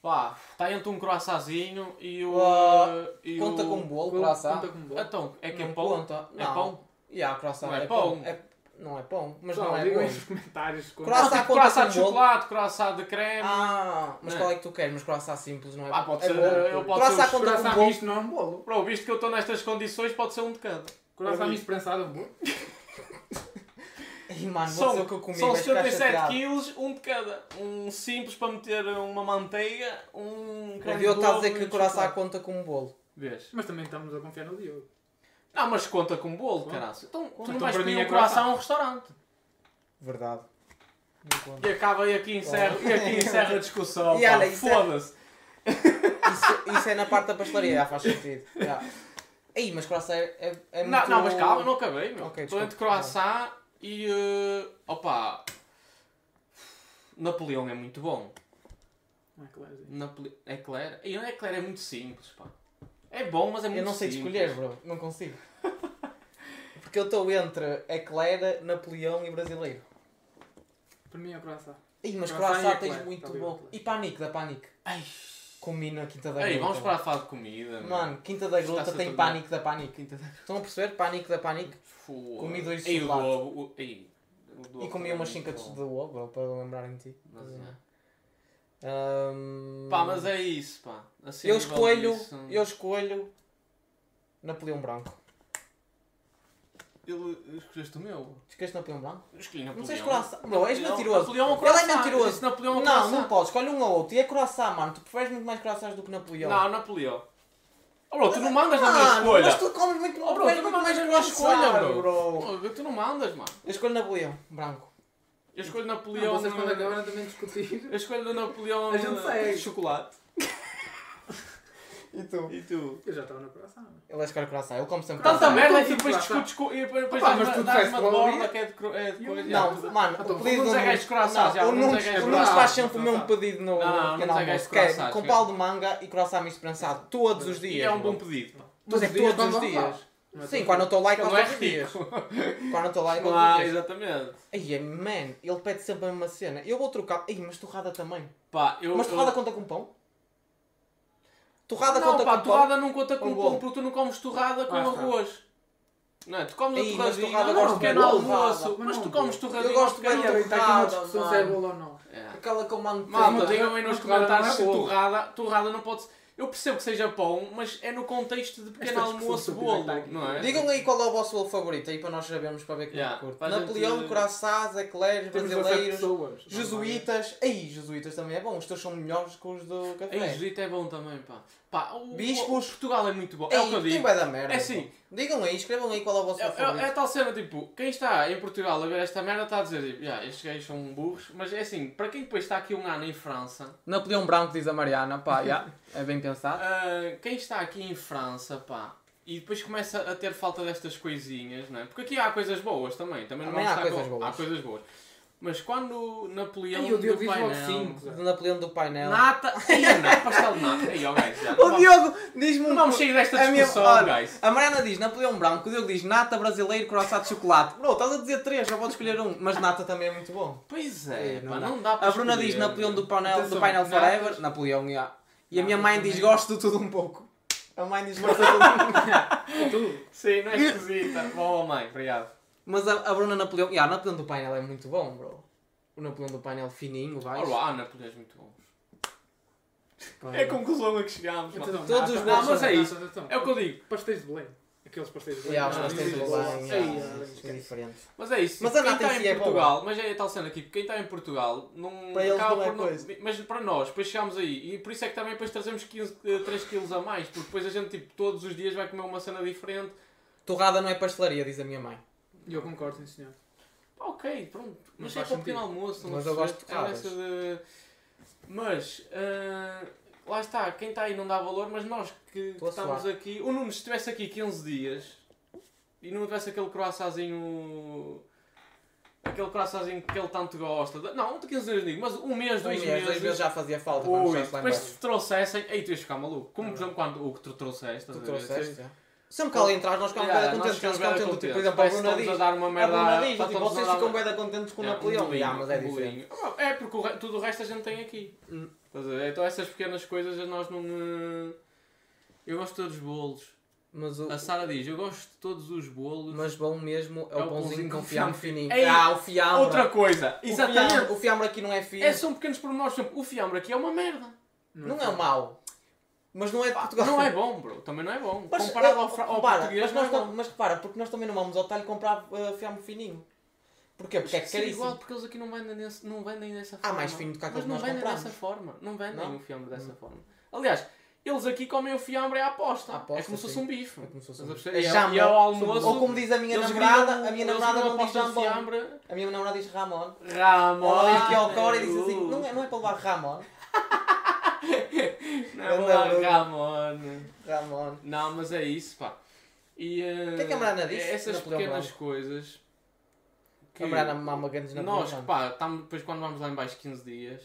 pá, está entre um croissantzinho e o. Ah, e Conta o... com bolo, Conta- croissant. Conta com bolo. Então, é que é Não pão? conta. É Não. pão? Yeah, croissant. Não é é pão? É, não é pão, mas Pessoal, não é digam bom. aí nos comentários. com- Croissant Não, tipo conta croissant com de bolo? chocolate, croissant de creme. Ah, mas Não. qual é que tu queres? Mas croissant simples, não é Ah, pode é ser, bolo. eu posso croissant ser os conta com Croissant bolo. misto não é um bolo. Bro, visto que eu estou nestas condições, pode ser um de cada. Croissant misto prensado é um bolo. Mano, vou dizer São, o que eu comi, são vais ficar 77 chateado. quilos, um de cada. Um simples para meter uma manteiga, um O creme Diogo de está a ovo dizer e que um o coração chocolate. conta como um bolo. Vês? Mas também estamos a confiar no Diogo. Não, mas conta com bolo, caralho. Então, tu não Então, vais para pedir mim é um coração a croissant. um restaurante. Verdade. Não conta. E acaba e aqui encerra, e aqui encerra a discussão. E pá. olha, isso é- Foda-se. Isso, isso é na parte da pastelaria, já faz sentido. Já. Ei, mas coração é, é, é Não, muito... não, mas calma, eu não acabei, meu. Ok, Estou desculpa. entre croissant e. eh, opa. Napoleão é muito bom. Não é. Napole... Eclair. E o Eclair é muito simples, pá. É bom, mas é muito Eu não sei simples. escolher, bro. Não consigo. Porque eu estou entre Eclair, Napoleão e Brasileiro. Para mim é croissant. Ih, mas Croissant croissant tens Eclair, muito tá bom. E Panic, da Panic. Ai. Combina Quinta da Ei, Gruta. vamos para a falar de comida. meu. Mano, Quinta da Gruta tem tornar- Panic da Panic. Quinta da- Estão a perceber? Panic da Panic. Foda. Comi dois de Ei, o chocolate. ovo. o- Ei, o do E comi também umas é 5 muito de ovo, bro, para lembrar em ti. Mas, é. Ahm, Pá, mas é isso, pá. Assim, eu escolho, disso, eu escolho Napoleão Branco. Ele escolheste o meu. Escolheste Napoleão Branco? Eu escolhi Não Napoleão. sei croissant. Bro, és Napoleão- mentiroso. Napoleão é um Ele é mentiroso. Napoleão um Não, croissant. não podes. Escolhe um ou outro. E é croissant, mano. Tu preferes muito mais croissants do que Napoleão. Não, Napoleão. Oh, bro, tu não mandas na minha escolha. Mas tu comes muito, Oh, bro, tu não muito mais mandas na minha escolha, bro. Oh, tu não mandas, mano. Eu escolho Napoleão Branco. Eu escolho Não, Napoleão. vocês quando eh, acabaram também discutir. Eu escolho o Napoleão A gente eh, segue. chocolate. E tu? E tu? Eu já estava na croissant. Ele escolhe croissant. Ele come sempre Tanta croissant. merda e depois discutes com. E depois dás mas tu uma- de borda que é de é coisa. Não, mano, Então, o pedido do a gajos de croissants, já, Não, o a Nunes faz sempre o mesmo pedido no Não, não, no não de Que é com pau de manga e croissant misto prensado. Todos os E dias. é um bom pedido. É Todos os dias não Não é Sim, quando eu estou lá é Ele quase não é todos os dias. Quando eu estou lá é quase Ah, todos os dias. exatamente. Ai, man, ele pede sempre a mesma cena. Eu vou trocar. Ai, mas torrada também. Pá, eu. Mas torrada eu... conta com pão? Torrada não, conta pá, com pão? torrada não conta com Um pão, porque tu não comes torrada com Ah, arroz. Não é? Tu comes Ei, a mas torradinha, torrada não, gosto pequeno almoço, torrada. mas Mas tu não comes bolo. torradinha Eu gosto bem de Está aqui uma torrada, discussão se é bolo ou não. É. Aquela com manteiga. Malta, digam aí nos mas torrada não é comentários se torrada, torrada não pode ser. Eu percebo que seja pão, mas é no contexto de pequeno almoço bolo, aqui. não é? Digam aí qual é o vosso bolo favorito aí para nós sabermos para ver quem Yeah, é que curte. para a Napoleão, gente- croissants, eclairs, Temos 17 brasileiros, pessoas. jesuítas. Ei, jesuítas também é bom. Os teus são melhores que os do café. Ei, jesuíta é bom também, pá. Pá, o, Bispos. o Portugal é muito bom. É o que eu digo. vai dar merda? É assim. pô. Digam aí, escrevam aí qual é o vosso É, é, é favorito. tal cena, tipo, quem está em Portugal a ver esta merda está a dizer, tipo, "Ya, estes gajos são burros, mas é assim, para quem depois está aqui um ano em França, Napoleão Branco, diz a Mariana. Pá, já. É bem pensado. ah, quem está aqui em França, pá, e depois começa a ter falta destas coisinhas, não é? Porque aqui há coisas boas também, também não Também vamos há coisas boas. Há coisas boas. Mas quando Napoleão Ei, o Diogo do painel... 5. Do Napoleão do painel. Nata... Ei, nata, pastel de nata. Ei, ó, guys, já, não O Diogo diz-me Não vamos sair desta A minha- discussão, guys. A Mariana diz Napoleão Branco, o Diogo diz nata brasileiro, croissant de chocolate. Bro, estás a dizer três, só podes escolher um. Mas nata também é muito bom. Pois é, Ei, não pá, dá. não dá para A Bruna escolher, diz Napoleão do painel, do painel natas- Forever. Napoleão, já. E a minha mãe diz gosto de tudo um pouco. A mãe diz gosto de tudo um pouco. Tudo. Sim, não é esquisita. Bom, mãe, obrigado. Mas a, a Bruna Napoleão, já, Napoleão do painel é muito bom, bro. O Napoleão do painel fininho, vai. Olá, Napoleão é muito bom. É a conclusão a que chegámos. Atenção, Todos os bolos Não, mas é isso. É o que eu digo. Pastéis de Belém. Aqueles pastéis de Belém. Yeah, os Ah, pastéis de Belém, esquece. diferentes. Mas é isso. Mas a quem está em é. Portugal, mas é tal cena aqui, quem está em Portugal não Para acaba não é por coisa. Mas para nós, depois chegamos aí. E por isso é que também depois trazemos 15, eh, 3 kg a mais. Porque depois a gente, tipo, todos os dias vai comer uma cena diferente. Torrada não é pastelaria, diz a minha mãe. E eu concordo, sim senhor. Pá, ok, pronto. Mas Não é para o pequeno almoço. Mas não eu se gosto de vê. É de... Mas, ah, lá está, quem está aí não dá valor, mas nós que, que estamos aqui... O Nuno, se estivesse aqui 15 dias e não tivesse aquele croissantzinho... Aquele croissantzinho que ele tanto gosta. de- Não, não de 15 dias, digo, mas um mês, Um dois mês, meses... dois meses já fazia falta quando Ui, lá depois embaixo. se trouxessem, aí tu ias ficar maluco. Como por exemplo quando o que tu trouxeste. Tu estás a ver? Sempre que ela entrar, nós ficamos Yeah, bem contentes. Bué contentes. Por exemplo, a Parece Bruna estamos diz. a dar uma A merda Bruna à- diz, tipo, a vocês ficam bem contentes com o É, Napoleão. mas é diferente. bolinho. É porque o tudo o resto a gente tem aqui. Hum. A? Então essas pequenas coisas nós não. eh, Eu gosto de todos os bolos. Mas o... A Sara diz, eu gosto de todos os bolos. Mas bom mesmo é, É o o pãozinho pãozinho com fiambre fininho. Ei, ah, o fiambre. Outra coisa, O exatamente. fiambre, o fiambre aqui não é fino. É, são pequenos pormenores. O fiambre aqui é uma merda. Não é o mau. Mas não é de Portugal. Não é bom, bro. Também não é bom. Mas, Comparado eh, ao, ao repara, português, mas, não é não- mas repara, porque nós também não vamos ao talho comprar uh, fiambre fininho. Porquê? Porque é Ser caríssimo. igual porque eles aqui não vendem, desse, não vendem dessa Ah, forma. mais fino do que Mas que não nós vendem compramos. dessa forma. Não vendem Não? o fiambre dessa forma. Aliás, eles aqui comem o fiambre à aposta. À aposta, é como se fosse um bife. É como se fosse um bife. É e ao almoço. Ou como diz a minha namorada, a minha namorada não diz fiambre. A minha namorada diz Ramon. Ramon. Ela vem aqui ao coro e diz assim, não é, não é para levar Ramon. Bruno. Ramon. Ramon. Não, mas é isso, pá. E, eh, O que que a Mariana disse? Essas pequenas coisas. A Mariana mama grandes na nós, pá, tamo, depois quando vamos lá em baixo 15 dias.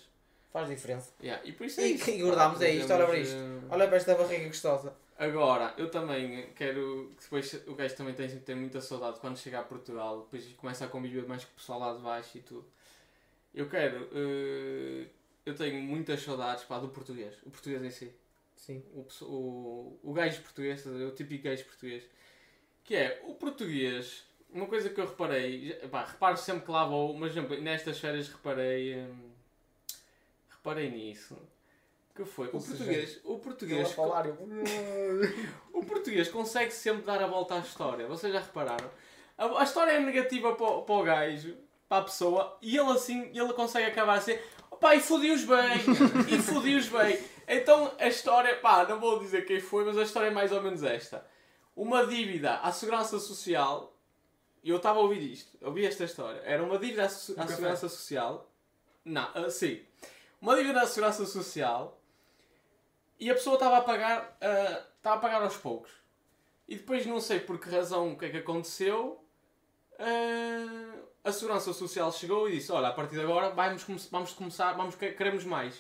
Faz diferença. yeah, e por isso é E isso. engordamos, pá, é isto, olha para isto. eh, Olha para esta barriga gostosa. Agora, eu também quero que depois o gajo também tem, tem muita saudade quando chega a Portugal, depois começa a conviver mais com o pessoal lá de baixo e tudo. Eu quero, eh, eu tenho muitas saudades pá, do português, o português em si. Sim. O, o, o gajo português, o típico gajo português. Que é, o português, uma coisa que eu reparei, pá, reparo sempre que lá vou, mas exemplo, nestas férias reparei, hum, reparei nisso. Que foi, o seja, português, o português, falar eu... o português consegue sempre dar a volta à história. Vocês já repararam? A, a história é negativa para, o- para o gajo, para a pessoa, e ele assim, ele consegue acabar assim, pá, e fodi-os bem, e fodi-os bem. Então a história, pá, não vou dizer quem foi, mas a história é mais ou menos esta. Uma dívida à Segurança Social, e eu estava a ouvir isto, ouvi esta história, era uma dívida à, à. Segurança Social, não, ah, sim, uma dívida à Segurança Social, e a pessoa estava a pagar, ah, estava a pagar aos poucos. E depois não sei por que razão o que é que aconteceu. ah, a Segurança Social chegou e disse, olha, a partir de agora vamos, vamos começar, vamos, que- queremos mais.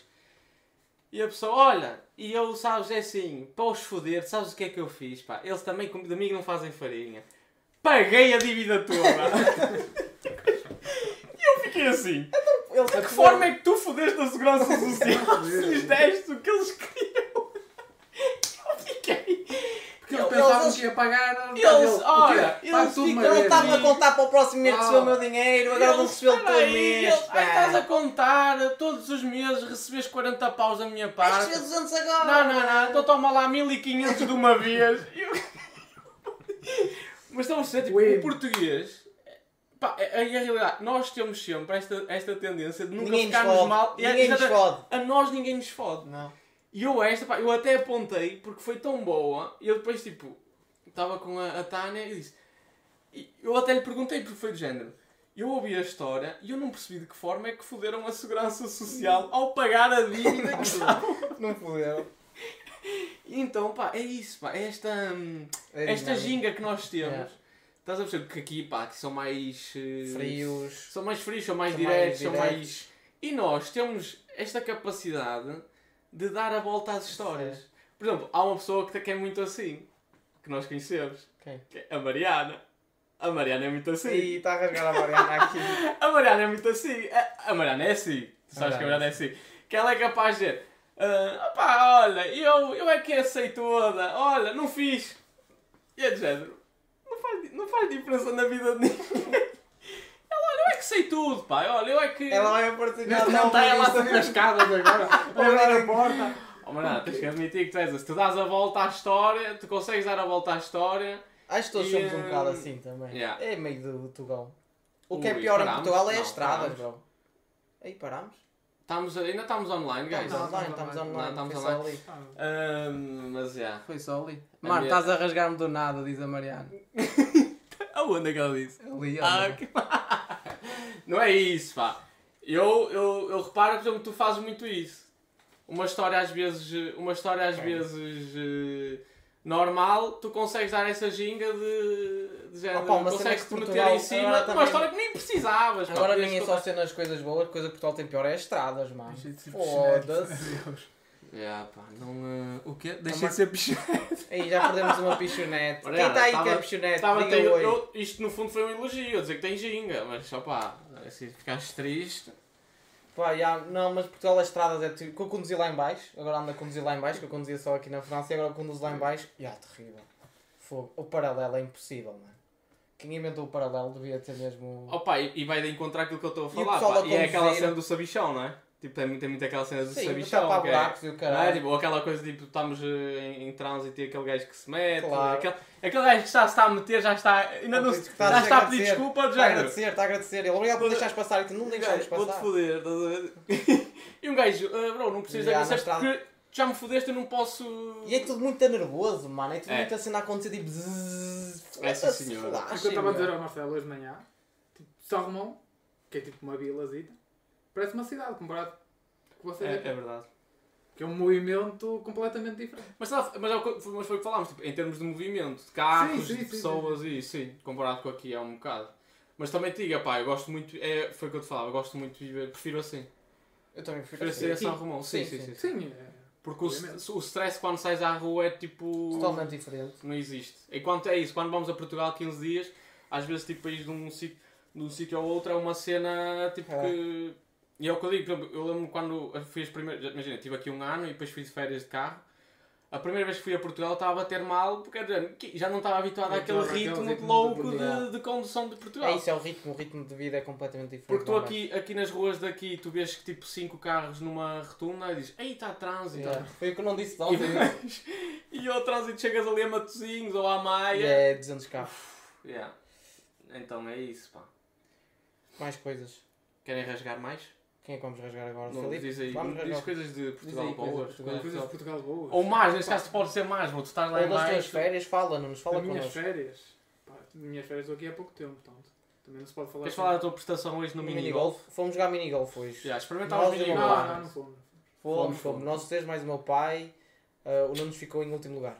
E a pessoa, olha, e eu, sabes, é assim, para os foder, sabes o que é que eu fiz, pá? Eles também de mim não fazem farinha. Paguei a dívida toda. e eu fiquei assim, Ele de que forma é que tu fodeste a Segurança Social se lhes deste o que eles queriam? Eu fiquei... Porque eles pagar. Eles, olha, eles ficam- Ele vez. estava a contar para o próximo mês Ah. receber o meu dinheiro, agora Eles- recebê-lo todo mês. Aí estás a contar, todos os meses recebes 40 paus da minha Vais parte. receber 200 agora. Não, não, não, então toma lá 1500 de uma vez. Eu- Mas estão a ser, tipo, o português. Pá, é, é a realidade. Nós temos sempre esta, esta tendência de nunca Ninguém ficarmos mal. É, Ninguém nos fode. A nós ninguém nos fode. Não. E eu esta, pá, eu até apontei porque foi tão boa. E eu depois, tipo, estava com a, a Tânia e disse. e eu até lhe perguntei porque foi do género. Eu ouvi a história e eu não percebi de que forma é que foderam a segurança social ao pagar a dívida que estavam. Não puderam. E Então, pá, é isso, pá, é esta, hum, É esta dinâmico. ginga que nós temos. Yeah. Estás a perceber que aqui, pá, que são mais. eh, Frios. São mais frios, são mais São diretos, mais são mais. E nós temos esta capacidade de dar a volta às histórias. Por exemplo, há uma pessoa que é muito assim, que nós conhecemos, Quem? que é a Mariana. A Mariana é muito assim. Ih, está a rasgar a Mariana aqui. A Mariana é muito assim. A, a Mariana é assim. Tu sabes que a Mariana Mariana é assim. Que ela é capaz de dizer: ah, opá, olha, eu, eu é que a sei toda. Olha, não fiz. E é de género. Não faz, não faz diferença na vida de ninguém. Ela, olha, eu é que sei tudo, pai. Olha, eu é que. Ela vai aparecer Neste momento está ela a subir as escadas agora. a abrir a porta. Oh, Mariana, tens que admitir que tu és assim. Se tu dás a volta à história, tu consegues dar a volta à história. Acho que todos E, somos um bocado assim também. yeah. É meio do Tugão. O que é Ui, pior em? Portugal é Não, as estradas, bro. Aí paramos? Estamos, ainda estamos online, guys. Estamos online, estamos online. online. Não, Foi estamos só ali. Ahm, mas já. Foi só ali. Mano, minha- estás a rasgar-me do nada, diz a Mariana. Aonde é que ela disse? Ali, Ah, que- Não é isso, pá. Eu, eu, eu reparo, por exemplo, que tu fazes muito isso. Uma história às vezes, uma história às vezes eh, normal, tu consegues dar essa ginga de, de género, Opa, uma consegues te meter em cima agora de uma também- história que nem precisavas. Agora nem é só contar- cenas coisas boas, coisa que Portugal tem pior é estradas, mano. Deixa de ser Foda-se. pichonete. Yeah, pá, não, eh, o quê? Deixa Também- de ser pichão. Aí já perdemos uma pichonete. Quem está aí que é tava- pichonete? Tem- eu- isto no fundo foi um elogio, dizer que tem ginga, mas só pá, se ficaste triste. Pá, já, não, mas Portugal as estradas é tipo. Que eu conduzi lá em baixo, agora ando a conduzir lá em baixo, que eu conduzia só aqui na França e agora conduzo lá em baixo. Já, terrível. Fogo. O paralelo é impossível, mano. Quem inventou o paralelo devia ter mesmo. Opa, e, e vai de encontrar aquilo que eu estou a falar, pessoal pá. E é aquela cena do sabichão, não é? Tipo, tem, muito- tem muito aquela cena do Sim, sabichão. tapar que é- e o Não é? caralho. Tipo, ou aquela coisa tipo, estamos eh, em, em trânsito e aquele gajo que se mete. Claro. Aquele, aquele gajo que já se está a meter, já está. Ainda não, Não, se- já a está a pedir desculpa, de Está a agradecer, está a agradecer. Ele, obrigado por deixares passar e tu não deixares Gajo, Vou-te passar. foder, e um gajo, "Ah, bro, não precisas Já, agradecer porque já me fodeste, eu não posso. E é tudo muito nervoso, mano. É tudo É. muito assim a acontecer, tipo... zzzz, É, sim, que eu estava a dizer ao Marcelo hoje de manhã, tipo, São Romão, que é tipo uma vilazita, parece uma cidade comparado com você. É, é verdade. Que é um movimento completamente diferente. Mas, sabe, mas, é o que, mas foi o que falámos, tipo, em termos de movimento, de carros, Sim, sim, de sim, pessoas e sim, comparado com aqui é um bocado. Mas também te digo, pá, eu gosto muito, é, foi o que eu te falava, eu gosto muito de viver, prefiro assim. Eu também prefiro Prefiro assim. ser em São Romão, sim, sim, Sim, sim. sim. Sim, é. Porque o, o stress quando sais à rua é tipo. Totalmente diferente. Não existe. Enquanto é isso, quando vamos a Portugal 15 dias, às vezes tipo ir de um sítio, de um sítio ao outro é uma cena tipo É. que. E é o que eu digo, eu lembro quando as primeiras. Imagina, estive aqui um ano e depois de férias de carro. A primeira vez que fui a Portugal estava a bater mal porque já não estava habituado àquele ritmo, ritmo de louco Portugal. de, de condução de Portugal. É isso, é o ritmo. O ritmo de vida é completamente diferente. Porque tu aqui, aqui nas ruas daqui tu vês que tipo 5 carros numa rotunda e dizes, ei, está trânsito. Yeah. Foi o que eu não disse de ontem. vais- e ao trânsito chegas ali a Matosinhos ou à Maia. É 200 carros. Yeah. Então é isso, pá. Mais coisas. Querem rasgar mais? Quem é que vamos rasgar agora? Não, Felipe? diz aí. Vamos diz rasgar. coisas de Portugal aí coisas boas. Portugal. Coisas de Portugal boas. Ou mais, neste caso pode ser mais, vou tu estás lá Ou em das tuas baixo. férias, fala-nos, fala As minhas connosco. férias. Pá, minhas férias estou aqui há pouco tempo, portanto. Também não se pode falar. Queres assim. falar da tua prestação hoje no No minigolf? Fomos jogar minigolf hoje. Já, experimentámos minigolf. Não, pai. não, não fomos. Fomos. Nós três, mais o meu pai. Ah, o Nunes ficou em último lugar.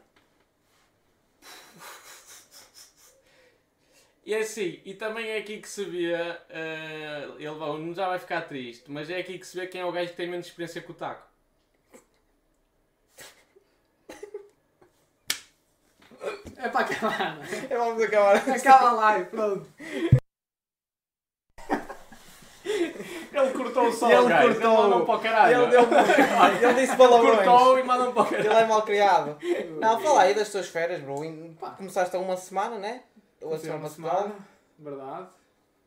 E é assim, e também é aqui que se vê, eh, ele não já vai ficar triste, mas é aqui que se vê quem é o gajo que tem menos experiência com o taco. É para acabar, não é? É, vamos acabar. Acaba lá e pronto. Ele cortou o som, Ele guys. cortou. Ele mandou para o caralho. Ele, deu ele disse palavrões. cortou e mandou para o Ele caralho. é mal criado. Não, fala aí das tuas férias, bro. Começaste há uma semana, né? Ou a há semana uma passada. semana, verdade.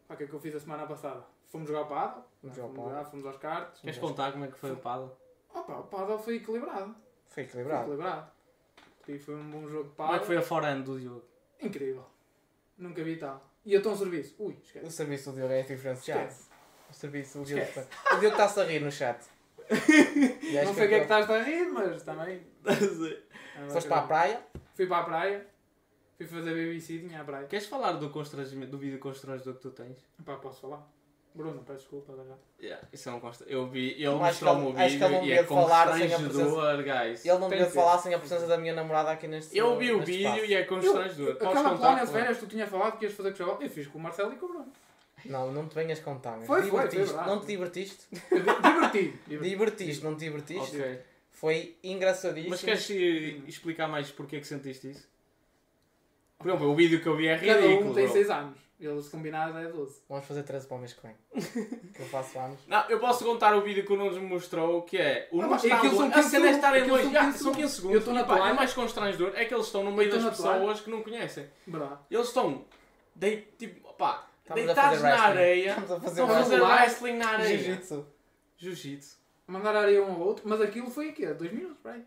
Pá, O que é que eu fiz a semana passada? Fomos jogar paddle. Vamos jogar Fomos jogar, fomos aos cartos. Queres contar como é que foi o paddle? Opa, o paddle foi equilibrado. Foi Foi equilibrado. equilibrado. E foi um bom jogo de Como é que foi a forehand do Diogo? Incrível. Nunca vi tal. E eu estou um serviço. Ui, O esquece. serviço do Diogo é diferenciado. Esquece. O serviço do Diogo. O Diogo está-se a rir no chat. E Não sei o que é que estás a rir, mas também. Foste para a praia. Fui para a praia. Fui fazer babysitting à praia. Queres falar do, constrangimento, do vídeo constrangedor que tu tens? Pá, posso falar? Bruno, peço desculpa. já. Yeah, isso é um consta... Eu vi, ele mostrou-me o ele vídeo não e é falar sem a constrangedor, guys. Ele não devia falar sem a presença da minha namorada aqui neste Eu vi o vídeo espaço. e é constrangedor. Podes Aquela contar? férias, tu tinhas falado que ias fazer com o. Eu fiz com o Marcelo e com o Bruno. Não, não te venhas contar. Foi, foi, foi divertiste. verdade. Não te divertiste? Eu di- Diverti. Diverti. Divertiste, não te divertiste? Ok. Foi engraçadíssimo. Mas queres explicar mais porque é que sentiste isso? Por exemplo, o vídeo que eu vi é Cada ridículo. um tem bro. 6 anos. Eles combinados é 12. Vamos fazer 13 para o mês que vem. que eu faço anos. Não, eu posso contar o vídeo que o Nunes me mostrou, que é... O Ah, Nunes está são a 15 cena é estar em segundos, dois... aquilo Já, são 15 São 15 Eu segundos. estou na E, pá, é toalha. mais constrangedor é que eles estão no meio das toalha. pessoas que não conhecem. Verdade. Eles estão... De, tipo, pá, deitados na areia. Estamos a fazer Estão a fazer wrestling. na areia. Jiu-jitsu. Jiu-jitsu. Mandar areia um ao outro. Mas aquilo foi aqui, 2 minutos, para aí.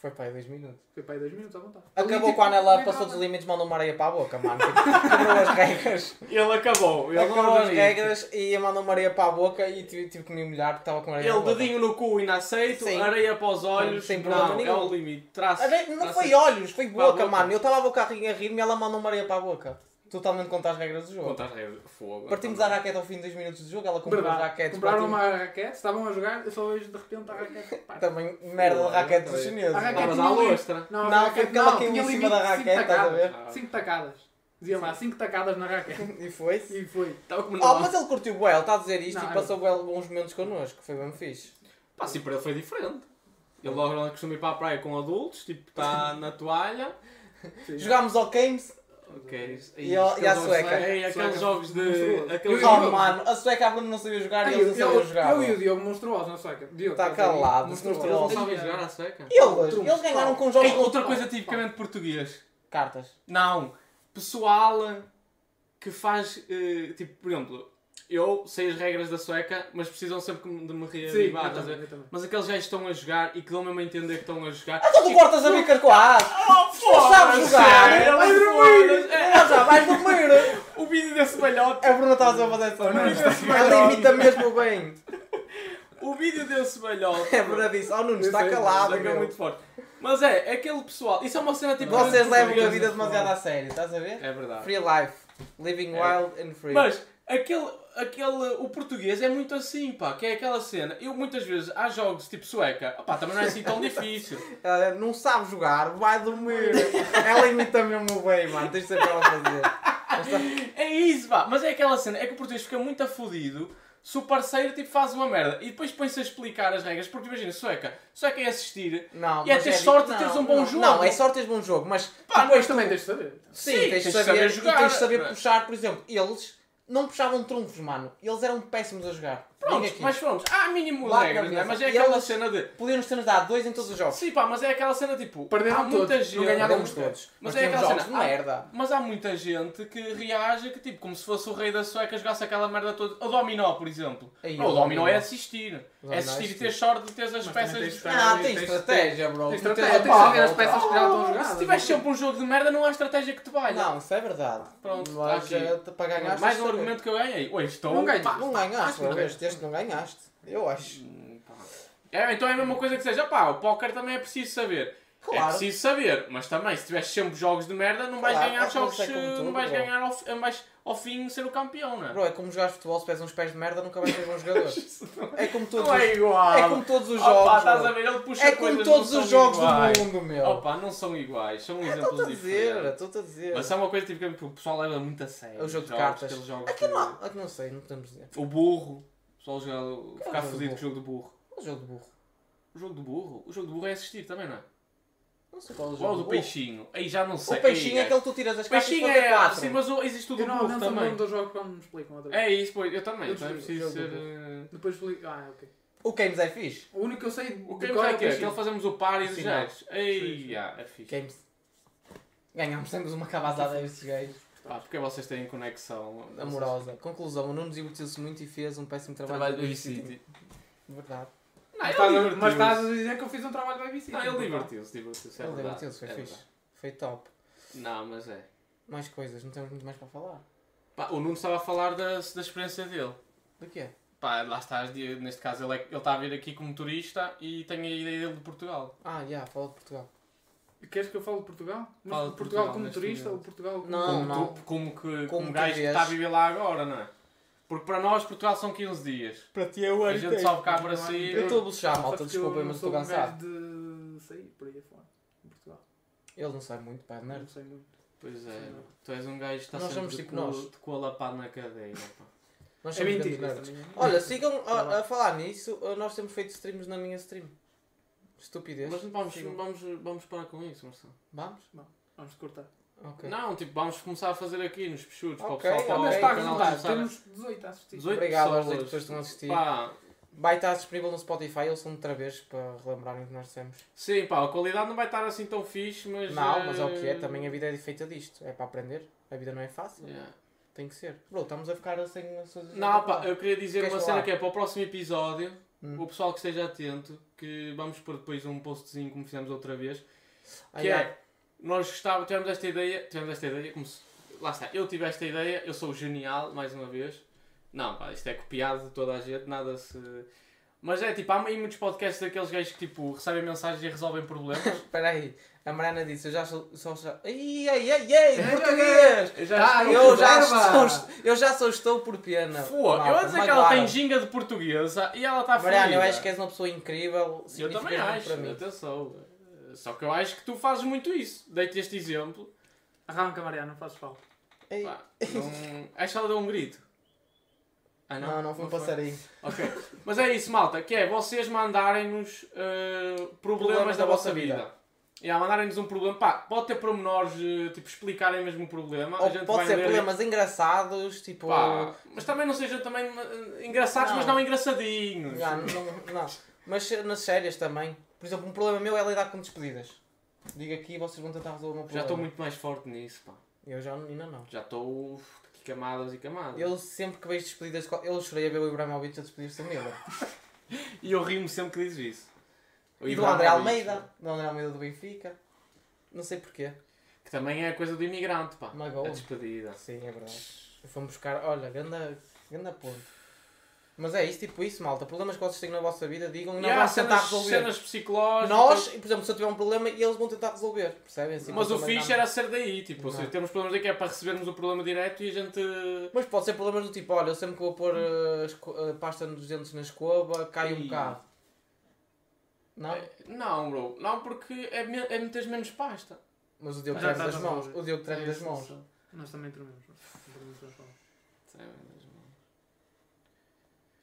Foi para aí 2 minutos. Foi para aí 2 minutos à vontade. Acabou tipo, quando ela passou dos limites, mandou uma areia para a boca, mano. Tipo, quebrou as regras. Ele acabou. Ele Acabou as regras e mandou uma areia para a boca e tive, tive que me molhar porque estava com areia Ele, boca. dedinho no cu, inaceito, Sim. areia para os olhos. Sem problema não, nenhum. é o limite. Traço. Areia- Não traço- foi olhos, foi boca, boca. mano. Eu estava a boca a rir- a rir-me e ela mandou uma areia para a boca. Totalmente contra as regras do jogo. Contra as regras. Fogo. Partimos a raquete ao fim de 2 minutos do jogo, ela comprou as Verdade. raquetes. Compraram uma raquete, estavam a jogar, eu só vejo de repente a raquete. Pá. Também merda de raquete dos chineses. A raquete Estavas à tinha ali- lostra. Não, Não, a raquete- foi porque ela não, caiu tinha em limite cima da de cinco raquete, estás a ver? 5 tacadas. Dizia lá, 5 tacadas na raquete. E foi E foi. Estava como Oh, mas ele curtiu o ele está a dizer isto Não, e é- passou bué bons momentos connosco, foi bem fixe. Pá, sim, para ele foi diferente. Ele logo não costuma ir para a praia com adultos, tipo, está na toalha. Jogámos ao Games, Ok. E a- e a sueca? Ei, aqueles Sueca. jogos de. Monstruoso. Aqueles Eu- oh jogos. mano, a sueca a Bruno não sabia jogar e eles não eu, sabiam jogar. eu e o. Diogo monstruosos na sueca. Diogo, Tá estás calado, Eles monstruoso. não sabem jogar à seca. Eles, eles ganharam pau. com jogos Ei, de outra pau. coisa tipicamente português. Cartas. Não. Pessoal que faz. eh, tipo, por exemplo, eu sei as regras da sueca, mas precisam sempre de me Sim, eu estás a também, ver? eu também. Mas aqueles gajos estão a jogar e que dão mesmo a entender que estão a jogar. Então tu cortas a bica com a. Oh, Não sabes jogar. sério, Vai dormir. É, Ah, vais dormir. O vídeo desse balhote, A Bruna estava a fazer essa está Ela imita mesmo bem. o vídeo desse balhote. A Bruna disse, oh Nuno, está calado. é é meu. muito forte. Mas é, aquele pessoal, isso é uma cena tipo. Vocês levam a vida demasiado a sério, estás a ver? É verdade. Free life. Living É. wild and free. Mas aquele, aquele, o português é muito assim, pá, que é aquela cena. Eu muitas vezes há jogos tipo sueca, opá, também não é assim tão difícil. Ela não sabe jogar, vai dormir. Ela imita mesmo bem, mano. Tens de para ela fazer. É isso, pá, mas é aquela cena, é que o português fica muito afodido se o parceiro tipo, faz uma merda e depois põe-se a explicar as regras, porque imagina, sueca, sueca é assistir. Não, E é ter di- sorte de teres um bom não, jogo. Não, é sorte teres bom jogo, mas Pá, depois tu- também tens de saber. Sim, Sim, tens de tens de saber, saber e jogar, tens de saber é? puxar, por exemplo, eles não puxavam trunfos, mano. Eles eram péssimos a jogar. Vem Pronto, aqui. mas pronto, há mínimo Lá, regras, não é? mas é e aquela cena de. Podiam nos ter dado dois em todos os jogos. Sim, pá, mas é aquela cena tipo. Perderam há muita todos, não gente. ganharam Perdemos todos. Mas Mas é aquela cena, de há- merda. Mas há muita gente que reage que, tipo, como se fosse o rei da sueca jogasse aquela merda toda. O dominó, por exemplo. Aí, não, o o dominó dominó. é assistir. É é assistir e ter sorte de teres as Mas peças. tens de Ah, Tens- tem tens- estratégia, bro. Tu estratégia, tens- de saber as peças que já estão jogadas. Se tiveres sempre um jogo de merda, não há estratégia que te valha. Não, isso é verdade. Pronto, mas está aqui. eh, para ganhar. Mais um argumento que eu ganhei. Oi, estou. Não ganhas. Pá, Não ganhaste, bro. ganhaste. Este, este não ganhaste. Eu acho. Hum, pá. É, então é a mesma coisa que seja, pá, o póquer também é preciso saber. É Claro. preciso saber, mas também se tiveres sempre jogos de merda, não vais Claro, ganhar mas jogos, é como eh, tudo, não vais bro. ganhar ao, fi- vais, ao fim ser o campeão, não é? Bro, é como jogar futebol, se pés uns pés de merda, nunca vais ser bom jogador. É como todos Não os, é igual. é como todos os Opa, jogos. estás bro. a ver, ele puxa É como todos os jogos iguais. do mundo, meu. Opa, não são iguais, são exemplos Estou-te a dizer, diferentes. estou-te a dizer. Mas é uma coisa tipo, que o pessoal leva muito a sério. É o jogo de cartas. aqueles jogos Aqui de- não, aqui não sei, não podemos dizer. O burro. O pessoal joga, ficar fodido com o jogo do burro. É o jogo de burro? O jogo do burro? O jogo do burro é assistir também, não é? Não sei qual é o Ou jogo o do peixinho? Aí já não sei. O peixinho Ei, é aquele que tu tiras as e peixinho é. quatro. Sim, mas o- existe o do Eu não, burro não sou também. bom dos jogos quando me explicam outra vez. É isso, pois, eu também. Eu Então é preciso jogo ser. do eh, Depois explico. Ah, ok. O Games é fixe. O único que eu sei O cor é é o que é? Aquele fazemos o par e dos Sim, jogos. Ei, sim. ah, é fixe. Games. Ganhámos, temos uma cabazada a esses gajos. Pá, porque vocês têm conexão. Amorosa. Conclusão, o Nuno divertiu-se muito e fez um péssimo trabalho. Trabalho de do babysitting. City. Verdade. Não, Mas ele estás a-. Mas estás a dizer que eu fiz um trabalho bem Não, ele divertiu-se, divertiu-se. é Ele divertiu-se, foi é fixe. verdade. Foi top. Não, mas é. Mais coisas, não temos muito mais para falar. Pá, o Nuno estava a falar da, da experiência dele. Do quê? Pá, lá está, neste caso ele, é- ele está a vir aqui como turista e tem a ideia dele de Portugal. Ah, já, fala de Portugal. Queres que eu fale de Portugal? Mas Fala de Portugal, Portugal como turista momento. ou Portugal como... Não, como, não. tu- como que Como como gajo que vês. está a viver lá agora, não é? Porque para nós Portugal são 15 dias. Para ti é o A gente sobe cá para Eu cima. estou a buchar, malta, eu desculpem, não mas estou cansado. de sair por aí afora. Em Portugal. Ele não sabe muito, pá, de Não nerd. sei muito. Pois é, Sim. tu és um gajo que está Nós sempre somos de, tipo cu- nós. de cu alapado na cadeia. pá. Nós É somos grandes mentira. é- Olha, sigam a, a falar nisso, uh, nós temos feito streams na minha stream. Estupidez. Mas não vamos, vamos, vamos parar com isso, Marcelo. Vamos? Vamos cortar. Ok. Não, tipo, vamos começar a fazer aqui nos peixudos para o pessoal para ok, o canal. Temos 18 a assistir. 18 Obrigado às pessoas. 18 pessoas que estão a assistir. Pá, Vai estar disponível no Spotify, eles são outra vez para relembrarem o que nós dissemos. sim, pá, a qualidade não vai estar assim tão fixe, mas. Não, mas é o que é, também a vida é feita disto. É para aprender. A vida não é fácil. yeah. Tem que ser. Bro, estamos a ficar sem. Não, pá, eu queria dizer Queres uma falar? cena que é para o próximo episódio, Hum. o pessoal que esteja atento, que vamos pôr depois um postzinho como fizemos outra vez, que é, nós gostávamos, tivemos esta ideia, tivemos esta ideia, como se, lá está, eu tive esta ideia, eu sou genial, mais uma vez, não, pá, isto é copiado de toda a gente, nada se... Mas é tipo, há aí muitos podcasts daqueles gajos que tipo, recebem mensagens e resolvem problemas. Espera aí. A Mariana disse, eu já sou... Só, já... Ai, ai, ai, ai, português! Eu já Ah, Eu já, sou, eu já sou estou por pena. Pô, eu a dizer que ela tem ginga de portuguesa e ela está Mariana, eu acho que és uma pessoa incrível. Eu também acho, Para mim. atenção. Só que eu acho que tu fazes muito isso. Dei-te este exemplo. Arranca, Mariana, não fazes falta. Ei, Pá, não... Acho que ela deu um grito. Ah, Não, não foi um passarinho. Ok. Mas é isso, malta, que é vocês mandarem-nos eh, problemas, Problemas da da vossa vida. vida. Yeah, mandarem-nos um problema. Pá, pode ter pormenores, eh, tipo, explicarem mesmo o problema. a Ou gente pode vai ser ler. problemas engraçados, tipo... Pá, mas também não sejam também eh, engraçados, Não. mas não engraçadinhos. Já, não, não. Mas nas séries também. Por exemplo, um problema meu é lidar com despedidas. Digo aqui e vocês vão tentar resolver o meu problema. Já estou muito mais forte nisso, pá. Eu já ainda não. Já estou. camadas e camadas. Eu sempre que vejo despedidas eu chorei a ver o Ibrahimovic a despedir-se do Miller. E eu rimo sempre que dizes isso. O E do André Almeida, do André Almeida do Benfica. Não sei porquê. Que também é coisa do imigrante, pá. Magoa. A despedida. Sim, é verdade. Fomos buscar, olha, ganda, ganda ponto. Mas é isso, tipo isso, malta. Problemas que vocês têm na vossa vida, digam e E há vamos tentar resolver. cenas psicológicas. Nós, por exemplo, se eu tiver um problema, eles vão tentar resolver, percebem? Assim, Mas o fixe era ser daí, tipo, ou seja, Não. temos problemas aqui é para recebermos o problema direto e a gente. Mas pode ser problemas do tipo, olha, eu sempre que vou pôr uh, uh, pasta nos dentes na escova, cai um Ih. bocado. Não? É, Não, bro, não porque é, me- é meteres menos pasta. Mas o Diogo treme está das mãos. O Diogo treme É, das mãos. Nós também trememos. Trememos nas mãos.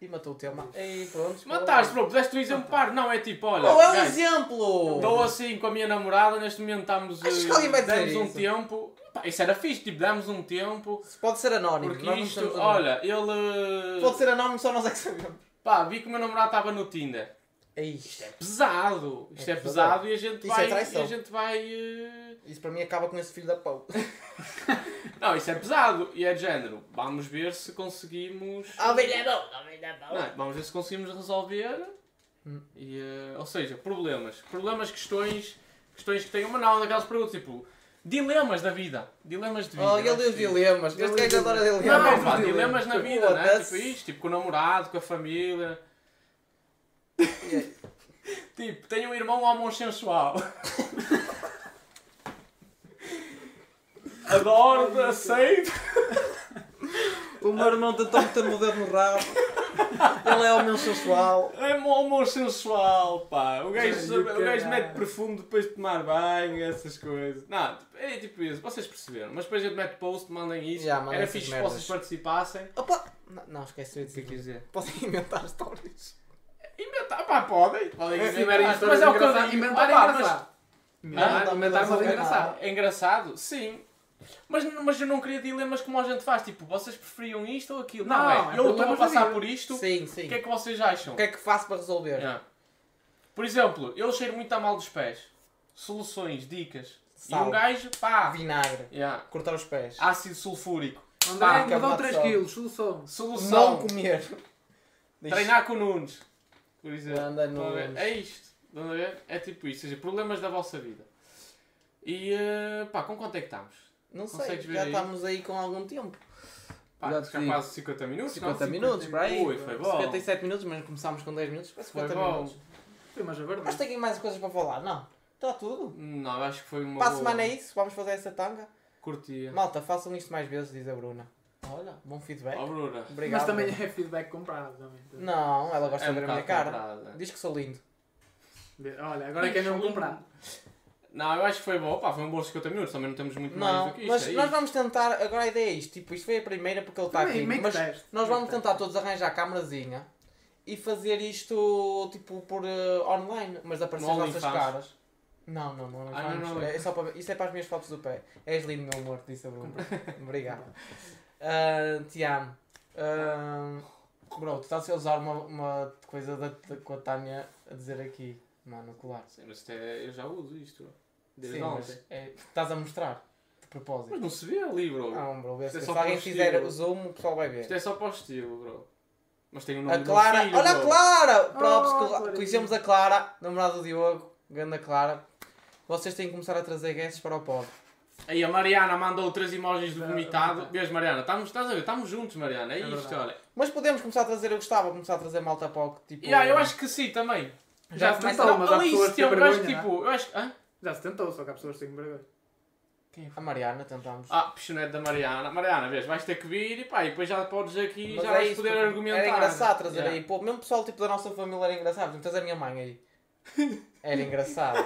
E matou o tema. E pronto. Mataste, bro, puseste um exemplo par. Não, é tipo, olha. Qual é o exemplo? Estou assim com a minha namorada, neste momento estamos. Eh, que alguém vai dizer demos um isso? tempo. Pá, isso era fixe, tipo, damos um tempo. Pode ser anónimo. Porque nós não isto, olha, ele. Pode ser anónimo, só nós é que sabemos. Pá, vi que o meu namorado estava no Tinder. É Isto é pesado. Isto É é, pesado e a gente Isso vai. é e a gente vai. eh, Isso para mim acaba com esse filho da pau. Não, isso é pesado. E é de género. Vamos ver se conseguimos. Não, é? vamos ver se conseguimos resolver. Hum. E, eh, ou seja, problemas. Problemas, questões. Questões que têm uma não, daquelas perguntas tipo. Dilemas da vida. Dilemas de vida. Oh, ele que- dilemas. Ele Este gajo adora dilemas. Não, pá, Dilemas. dilemas na vida, né? Tipo isto, tipo com o namorado, com a família. Tipo, tenho um irmão homossexual. Adoro, aceito. O meu irmão tentou meter-me o dedo no rabo. Ele é homem sensual. É homossexual, pá. O gajo, o gajo mete perfume depois de tomar banho, essas coisas. Não, tipo, é tipo isso, vocês perceberam. Mas depois a gente mete post, mandem isso. Mandem Era fixe merdas. vocês participassem. Opa! Não, não esqueci de O que dizer. Podem inventar histórias. Inventar, pá, podem. podem Se inventar. Mas histórias é o que eu digo. inventar é Ah, pá, mas- engraçado. Não, Inventar inventar é mas é engraçado. É engraçado? Sim. Mas, mas eu não queria dilemas como a gente faz. Tipo, vocês preferiam isto ou aquilo? Não, Não, é. é Eu estou a passar por isto. Sim, sim. O que é que vocês acham? O que é que faço para resolver? Yeah. Por exemplo, eu cheiro muito a mal dos pés. Soluções, dicas. E Sal. um gajo, pá. Vinagre. Yeah. Cortar os pés. Ácido sulfúrico. André, mudou acabado 3 só. quilos, solução. Solução. Não comer. Treinar com o Nunes. Por exemplo. Anda Estão a ver? Nunes. É isto. Estão a ver? É tipo isto. Ou seja, problemas da vossa vida. E eh, pá, com quanto é que estamos? Não sei, Consegues ver já aí? estamos aí com algum tempo. Pá, Já já te digo. quase 50 minutos, 50 não? minutos, para aí. Ui, foi bom. 57 minutos, mas começámos com 10 minutos. Parece Foi 50 bom. minutos. Foi mais a Mas tem mais coisas para falar? Não. Está tudo. Não, acho que foi uma Para a boa- semana é isso, vamos fazer essa tanga. Curtia. Malta, façam isto mais vezes, diz a Bruna. Olha, bom feedback. Ó, Bruna. Obrigado. Mas também é feedback comprado também. Não, ela gosta É de um ver a minha cara. Diz que sou lindo. Olha, agora é que é mesmo comprar. Não, eu acho que foi bom. Pá, foi um bom 50 minutos. Também não temos muito mais Não, do que isto. mas é nós isto. vamos tentar. Agora a ideia é isto. Tipo, isto foi a primeira porque ele está aqui. Mas test. nós vamos test. tentar todos arranjar a câmerazinha e fazer isto tipo por eh, online. Mas aparecer as No nossas caras. Não, não, não. Ah, não, não. É só para. Isso é para as minhas fotos do pé. És lindo, meu amor, disse a Bruna. Obrigado. Ah, te amo. Ah, bro, tu estás a usar uma, uma coisa da, da, com a Tânia a dizer aqui. Mano, colar. Sim, mas isto é- eu já uso isto. Desde Sim, ontem. mas é, estás a mostrar. De propósito. Mas não se vê ali, bro. Não, bro, é se alguém fizer o zoom, o pessoal vai ver. Isto é só para o estilo, bro. Mas tem o nome A Clara, filho, olha a bro. Clara! Props, Oh, conhecemos a Clara, namorada do Diogo, grande Clara. Vocês têm que começar a trazer guests para o pod. Aí a Mariana mandou três emojis de Ah, vomitado. Vês, Mariana? Estamos, estás a ver? Estamos juntos, Mariana. É, É isto, verdade. olha. Mas podemos começar a trazer, eu gostava de começar a trazer malta para o tipo. Yeah, eu acho que sim, também. Já Já se tentou, a- mas há ali pessoas isso que têm vergonha. tipo. Eu acho que. Hã? Já se tentou, só que há pessoas que têm vergonha. Quem A Mariana, tentamos. Ah, pichonete da Mariana. Mariana, vês, vais ter que vir e pá, e depois já podes aqui Mas já é vais isso, poder argumentar. Era engraçado trazer Yeah. aí. Pô, mesmo pessoal tipo da nossa família era engraçado. Então tens a minha mãe aí. Era engraçado.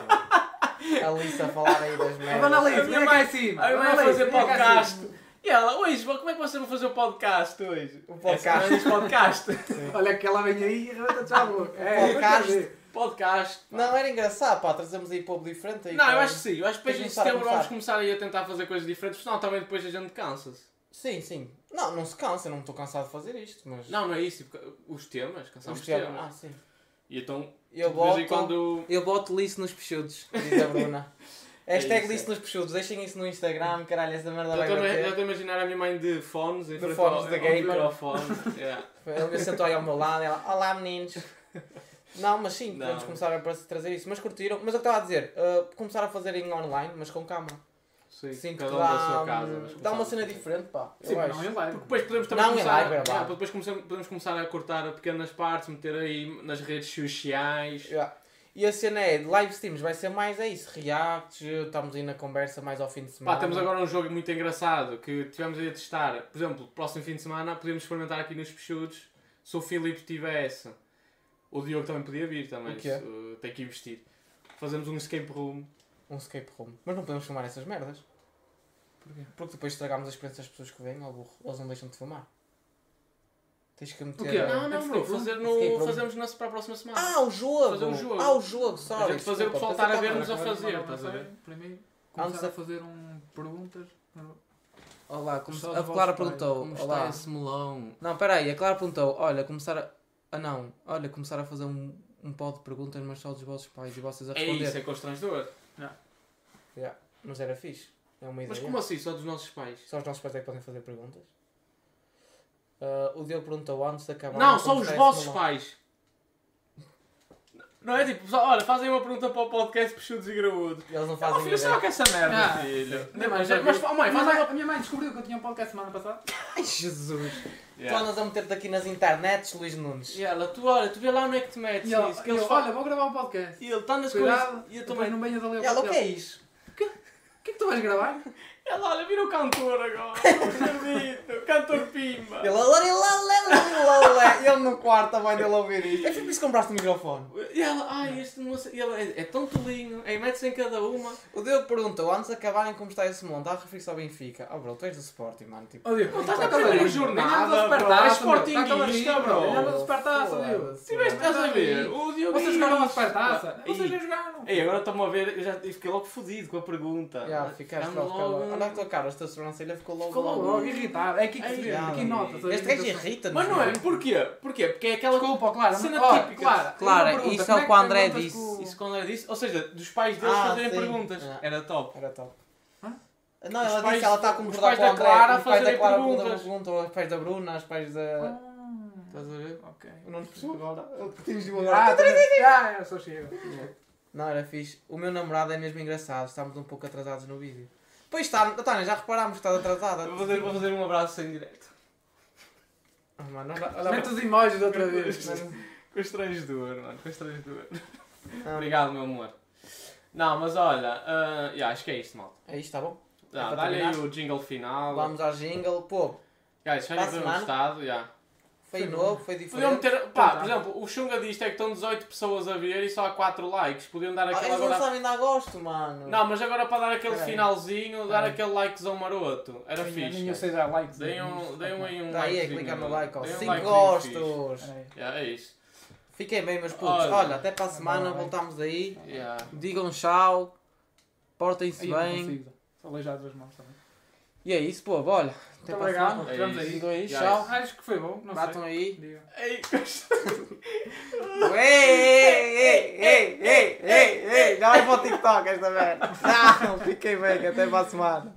A Lisa a falar aí das A merdas. Dona A Alice, minha mãe- cima. A minha mãe vai fazer podcast. E ela, hoje, como é que vocês vão fazer o podcast hoje? O podcast. diz podcast. Olha que ela vem aí e arrebenta-te já a boca. É, podcast. podcast. pá. Não, era engraçado, pá. Trazemos aí povo diferente. Aí Não, eu acho que sim. Eu acho que depois em começar a setembro vamos começar. aí a tentar fazer coisas diferentes, senão também depois a gente cansa-se. Sim, sim. Não, não se cansa, eu não estou cansado de fazer isto, mas. Não, não é isso. Os temas, cansamos Os os temas- temas. Ah, sim. E então, Eu boto, quando. eu boto liço nos peixudos, diz a Bruna. Hashtag isso, list nos peixudos, deixem isso no Instagram, caralho, essa merda vai a- já bater. estou a imaginar a minha mãe de fones, De fones da gamer. Yeah. Ele sentou aí ao meu lado e ela, olá meninos. Não, mas sim, podemos começar a trazer isso. Mas curtiram. Mas eu estava a dizer, uh, começar a fazer em online, mas com câmara. Sim, Sinto cada um dá, da sua casa. mas dá uma cena diferente, pá. Sim, eu mas acho. não em live. Depois podemos também Não, em começar, live, é live. depois começamos- podemos começar a cortar pequenas partes, meter aí nas redes sociais. Yeah. E a cena é, de live streams vai ser mais é isso, reacts, estamos aí na conversa mais ao fim de semana. Pá, temos agora um jogo muito engraçado que tivemos aí a testar. Por exemplo, próximo fim de semana podemos experimentar aqui nos Peixudos. Se o Filipe tivesse, o Diogo também podia vir também. O quê? se- tem que investir. Fazemos um escape room. Um escape room. Mas não podemos filmar essas merdas. Porquê? Porque depois estragamos a experiência das pessoas que vêm, ao burro. Eles não deixam de filmar. Tens que meter... O quê? a- Não, não, escape bro. Fazer no, fazemos na, para a próxima semana. Ah, o jogo! Fazer um jogo. Ah, o jogo, sorry. A gente fazer o pessoal estar a ver-nos a fazer, estás a ver? Para mim, Antes começar a- fazer um perguntas. Olá, como a Clara perguntou. Como Olá. está esse melão? Não, peraí, a Clara perguntou. Olha, começar a. Ah, não. Olha, começar a fazer um, um pó de perguntas, mas só dos vossos pais e vocês a É responder. isso, é constrangedor. Yeah, Mas era fixe. É uma ideia. Mas como assim? Só dos nossos pais? Só os nossos pais é que podem fazer perguntas. Ah, o Diogo perguntou antes de acabar. Não, só os vossos melão. pais. Não é tipo, só, olha, fazem uma pergunta para o podcast Peixudos e Graúdos. Eles não Ah, fazem filho, ideia. será que essa merda, Ah, filho? Não, mas, mas, oh, minha mãe descobriu que eu tinha um podcast semana passada. Ai, Jesus. Yeah. andas a meter-te aqui nas internets, Luís Nunes. E ela, tu olha, tu vê lá onde é que te metes E ela, nisso, que eles eu, falam. olha, vou gravar um podcast. E ele está nas Cuidado, coisas. E eu também. não venhas ali ao E ela, o que é isso? O que é que tu vais gravar? Ela, olha, vira o cantor agora. Acredito. Cantor Pimba. Ele, larilalalalalala. ele no quarto também dele a ouvir isto. É por isso que compraste o microfone. E ela, ai, este não sei. E ela, é, é tão tolinho. É, mete-se em cada uma. O Diogo perguntou, antes de acabarem como está esse mundo, está a referir-se ao Benfica. Oh bro, tu és do Sporting, mano. Tipo, Ó, Diogo, Não, estás tá na primeira jornada, bro. É Tá cavalinho, bro. Ganhamos a supertaça, Diogo. Tiveste, estás a ver? O Diogo Vocês jogaram a supertaça? Vocês nem jogaram. Ei, agora estão-me a ver, eu já fiquei logo fodido com a pergunta. Já, ficaste logo. Logo- Olha a tua cara, esta sobrancelha ficou logo. Ficou logo, logo irritado. É aqui que se vê, aqui ai, nota-se. a Este gajo irrita-nos. Mas não é, porquê? Porquê? Porque é aquela Desculpa, Clara. cena Olha, típica. Uma pergunta, isso é o como que o André disse. com- Isso quando ela disse, ou seja, dos pais deles Ah, fazerem sim. perguntas. Ah. Era top. Era top. Hã? Não, Os ela pais- disse, ela está a os concordar pais com o da André. Clara os pais da Clara perguntas. perguntam, os pais da Bruna, os pais da. Ah, Estás a ver? ok. Eu não percebo agora. Eu atingi-o Ah, agora. também- ah, eu sou chego. Não, era fixe. O meu namorado é mesmo engraçado. Estamos um pouco atrasados no vídeo. Pois está, Tânia, já reparámos que estás atrasada. Vou fazer, vou fazer um abraço em direto. Ah, mano, olha, olha, Mete os emojis outra vez. Com estrangedor, mano. Com estrangedor. Ah, Obrigado, meu amor. Não, mas olha, ah, yeah, acho que é isto, malta. É isto, está bom? Dá, para Dá-lhe aí terminar? o jingle final. Vamos ao jingle. Pô, Guys, espero que tenham gostado. Yeah. Foi Foi novo, foi Podiam diferente. meter, pá, por exemplo, o chunga disto é que estão 18 pessoas a ver e só há 4 likes. Podiam dar Ah, aquele eles não agora. sabem dar gosto, mano. Não, mas agora para dar aquele Peraí. finalzinho, dar Peraí. aquele likezão maroto. Era Nem- fixe. Nem eu sei dar likes. Deem um, deem um aí um Dá aí, é clicar no like, ó. Deem um 5 likezinho fixe. gostos. Yeah, é isso. Fiquem bem, meus putos. Olha. Olha, até para a semana, Vai. voltamos aí. Yeah. Digam tchau. Portem-se bem. Só aleijado as mãos também. E é isso, pô, olha. Até Muito obrigado. Ficamos aí. aí. Tchau. Acho que foi bom. Não Batam sei. aí. Ei. ei, ei, ei, ei, ei. Já vai para o TikTok esta merda. Não, fiquem bem. Até para a semana.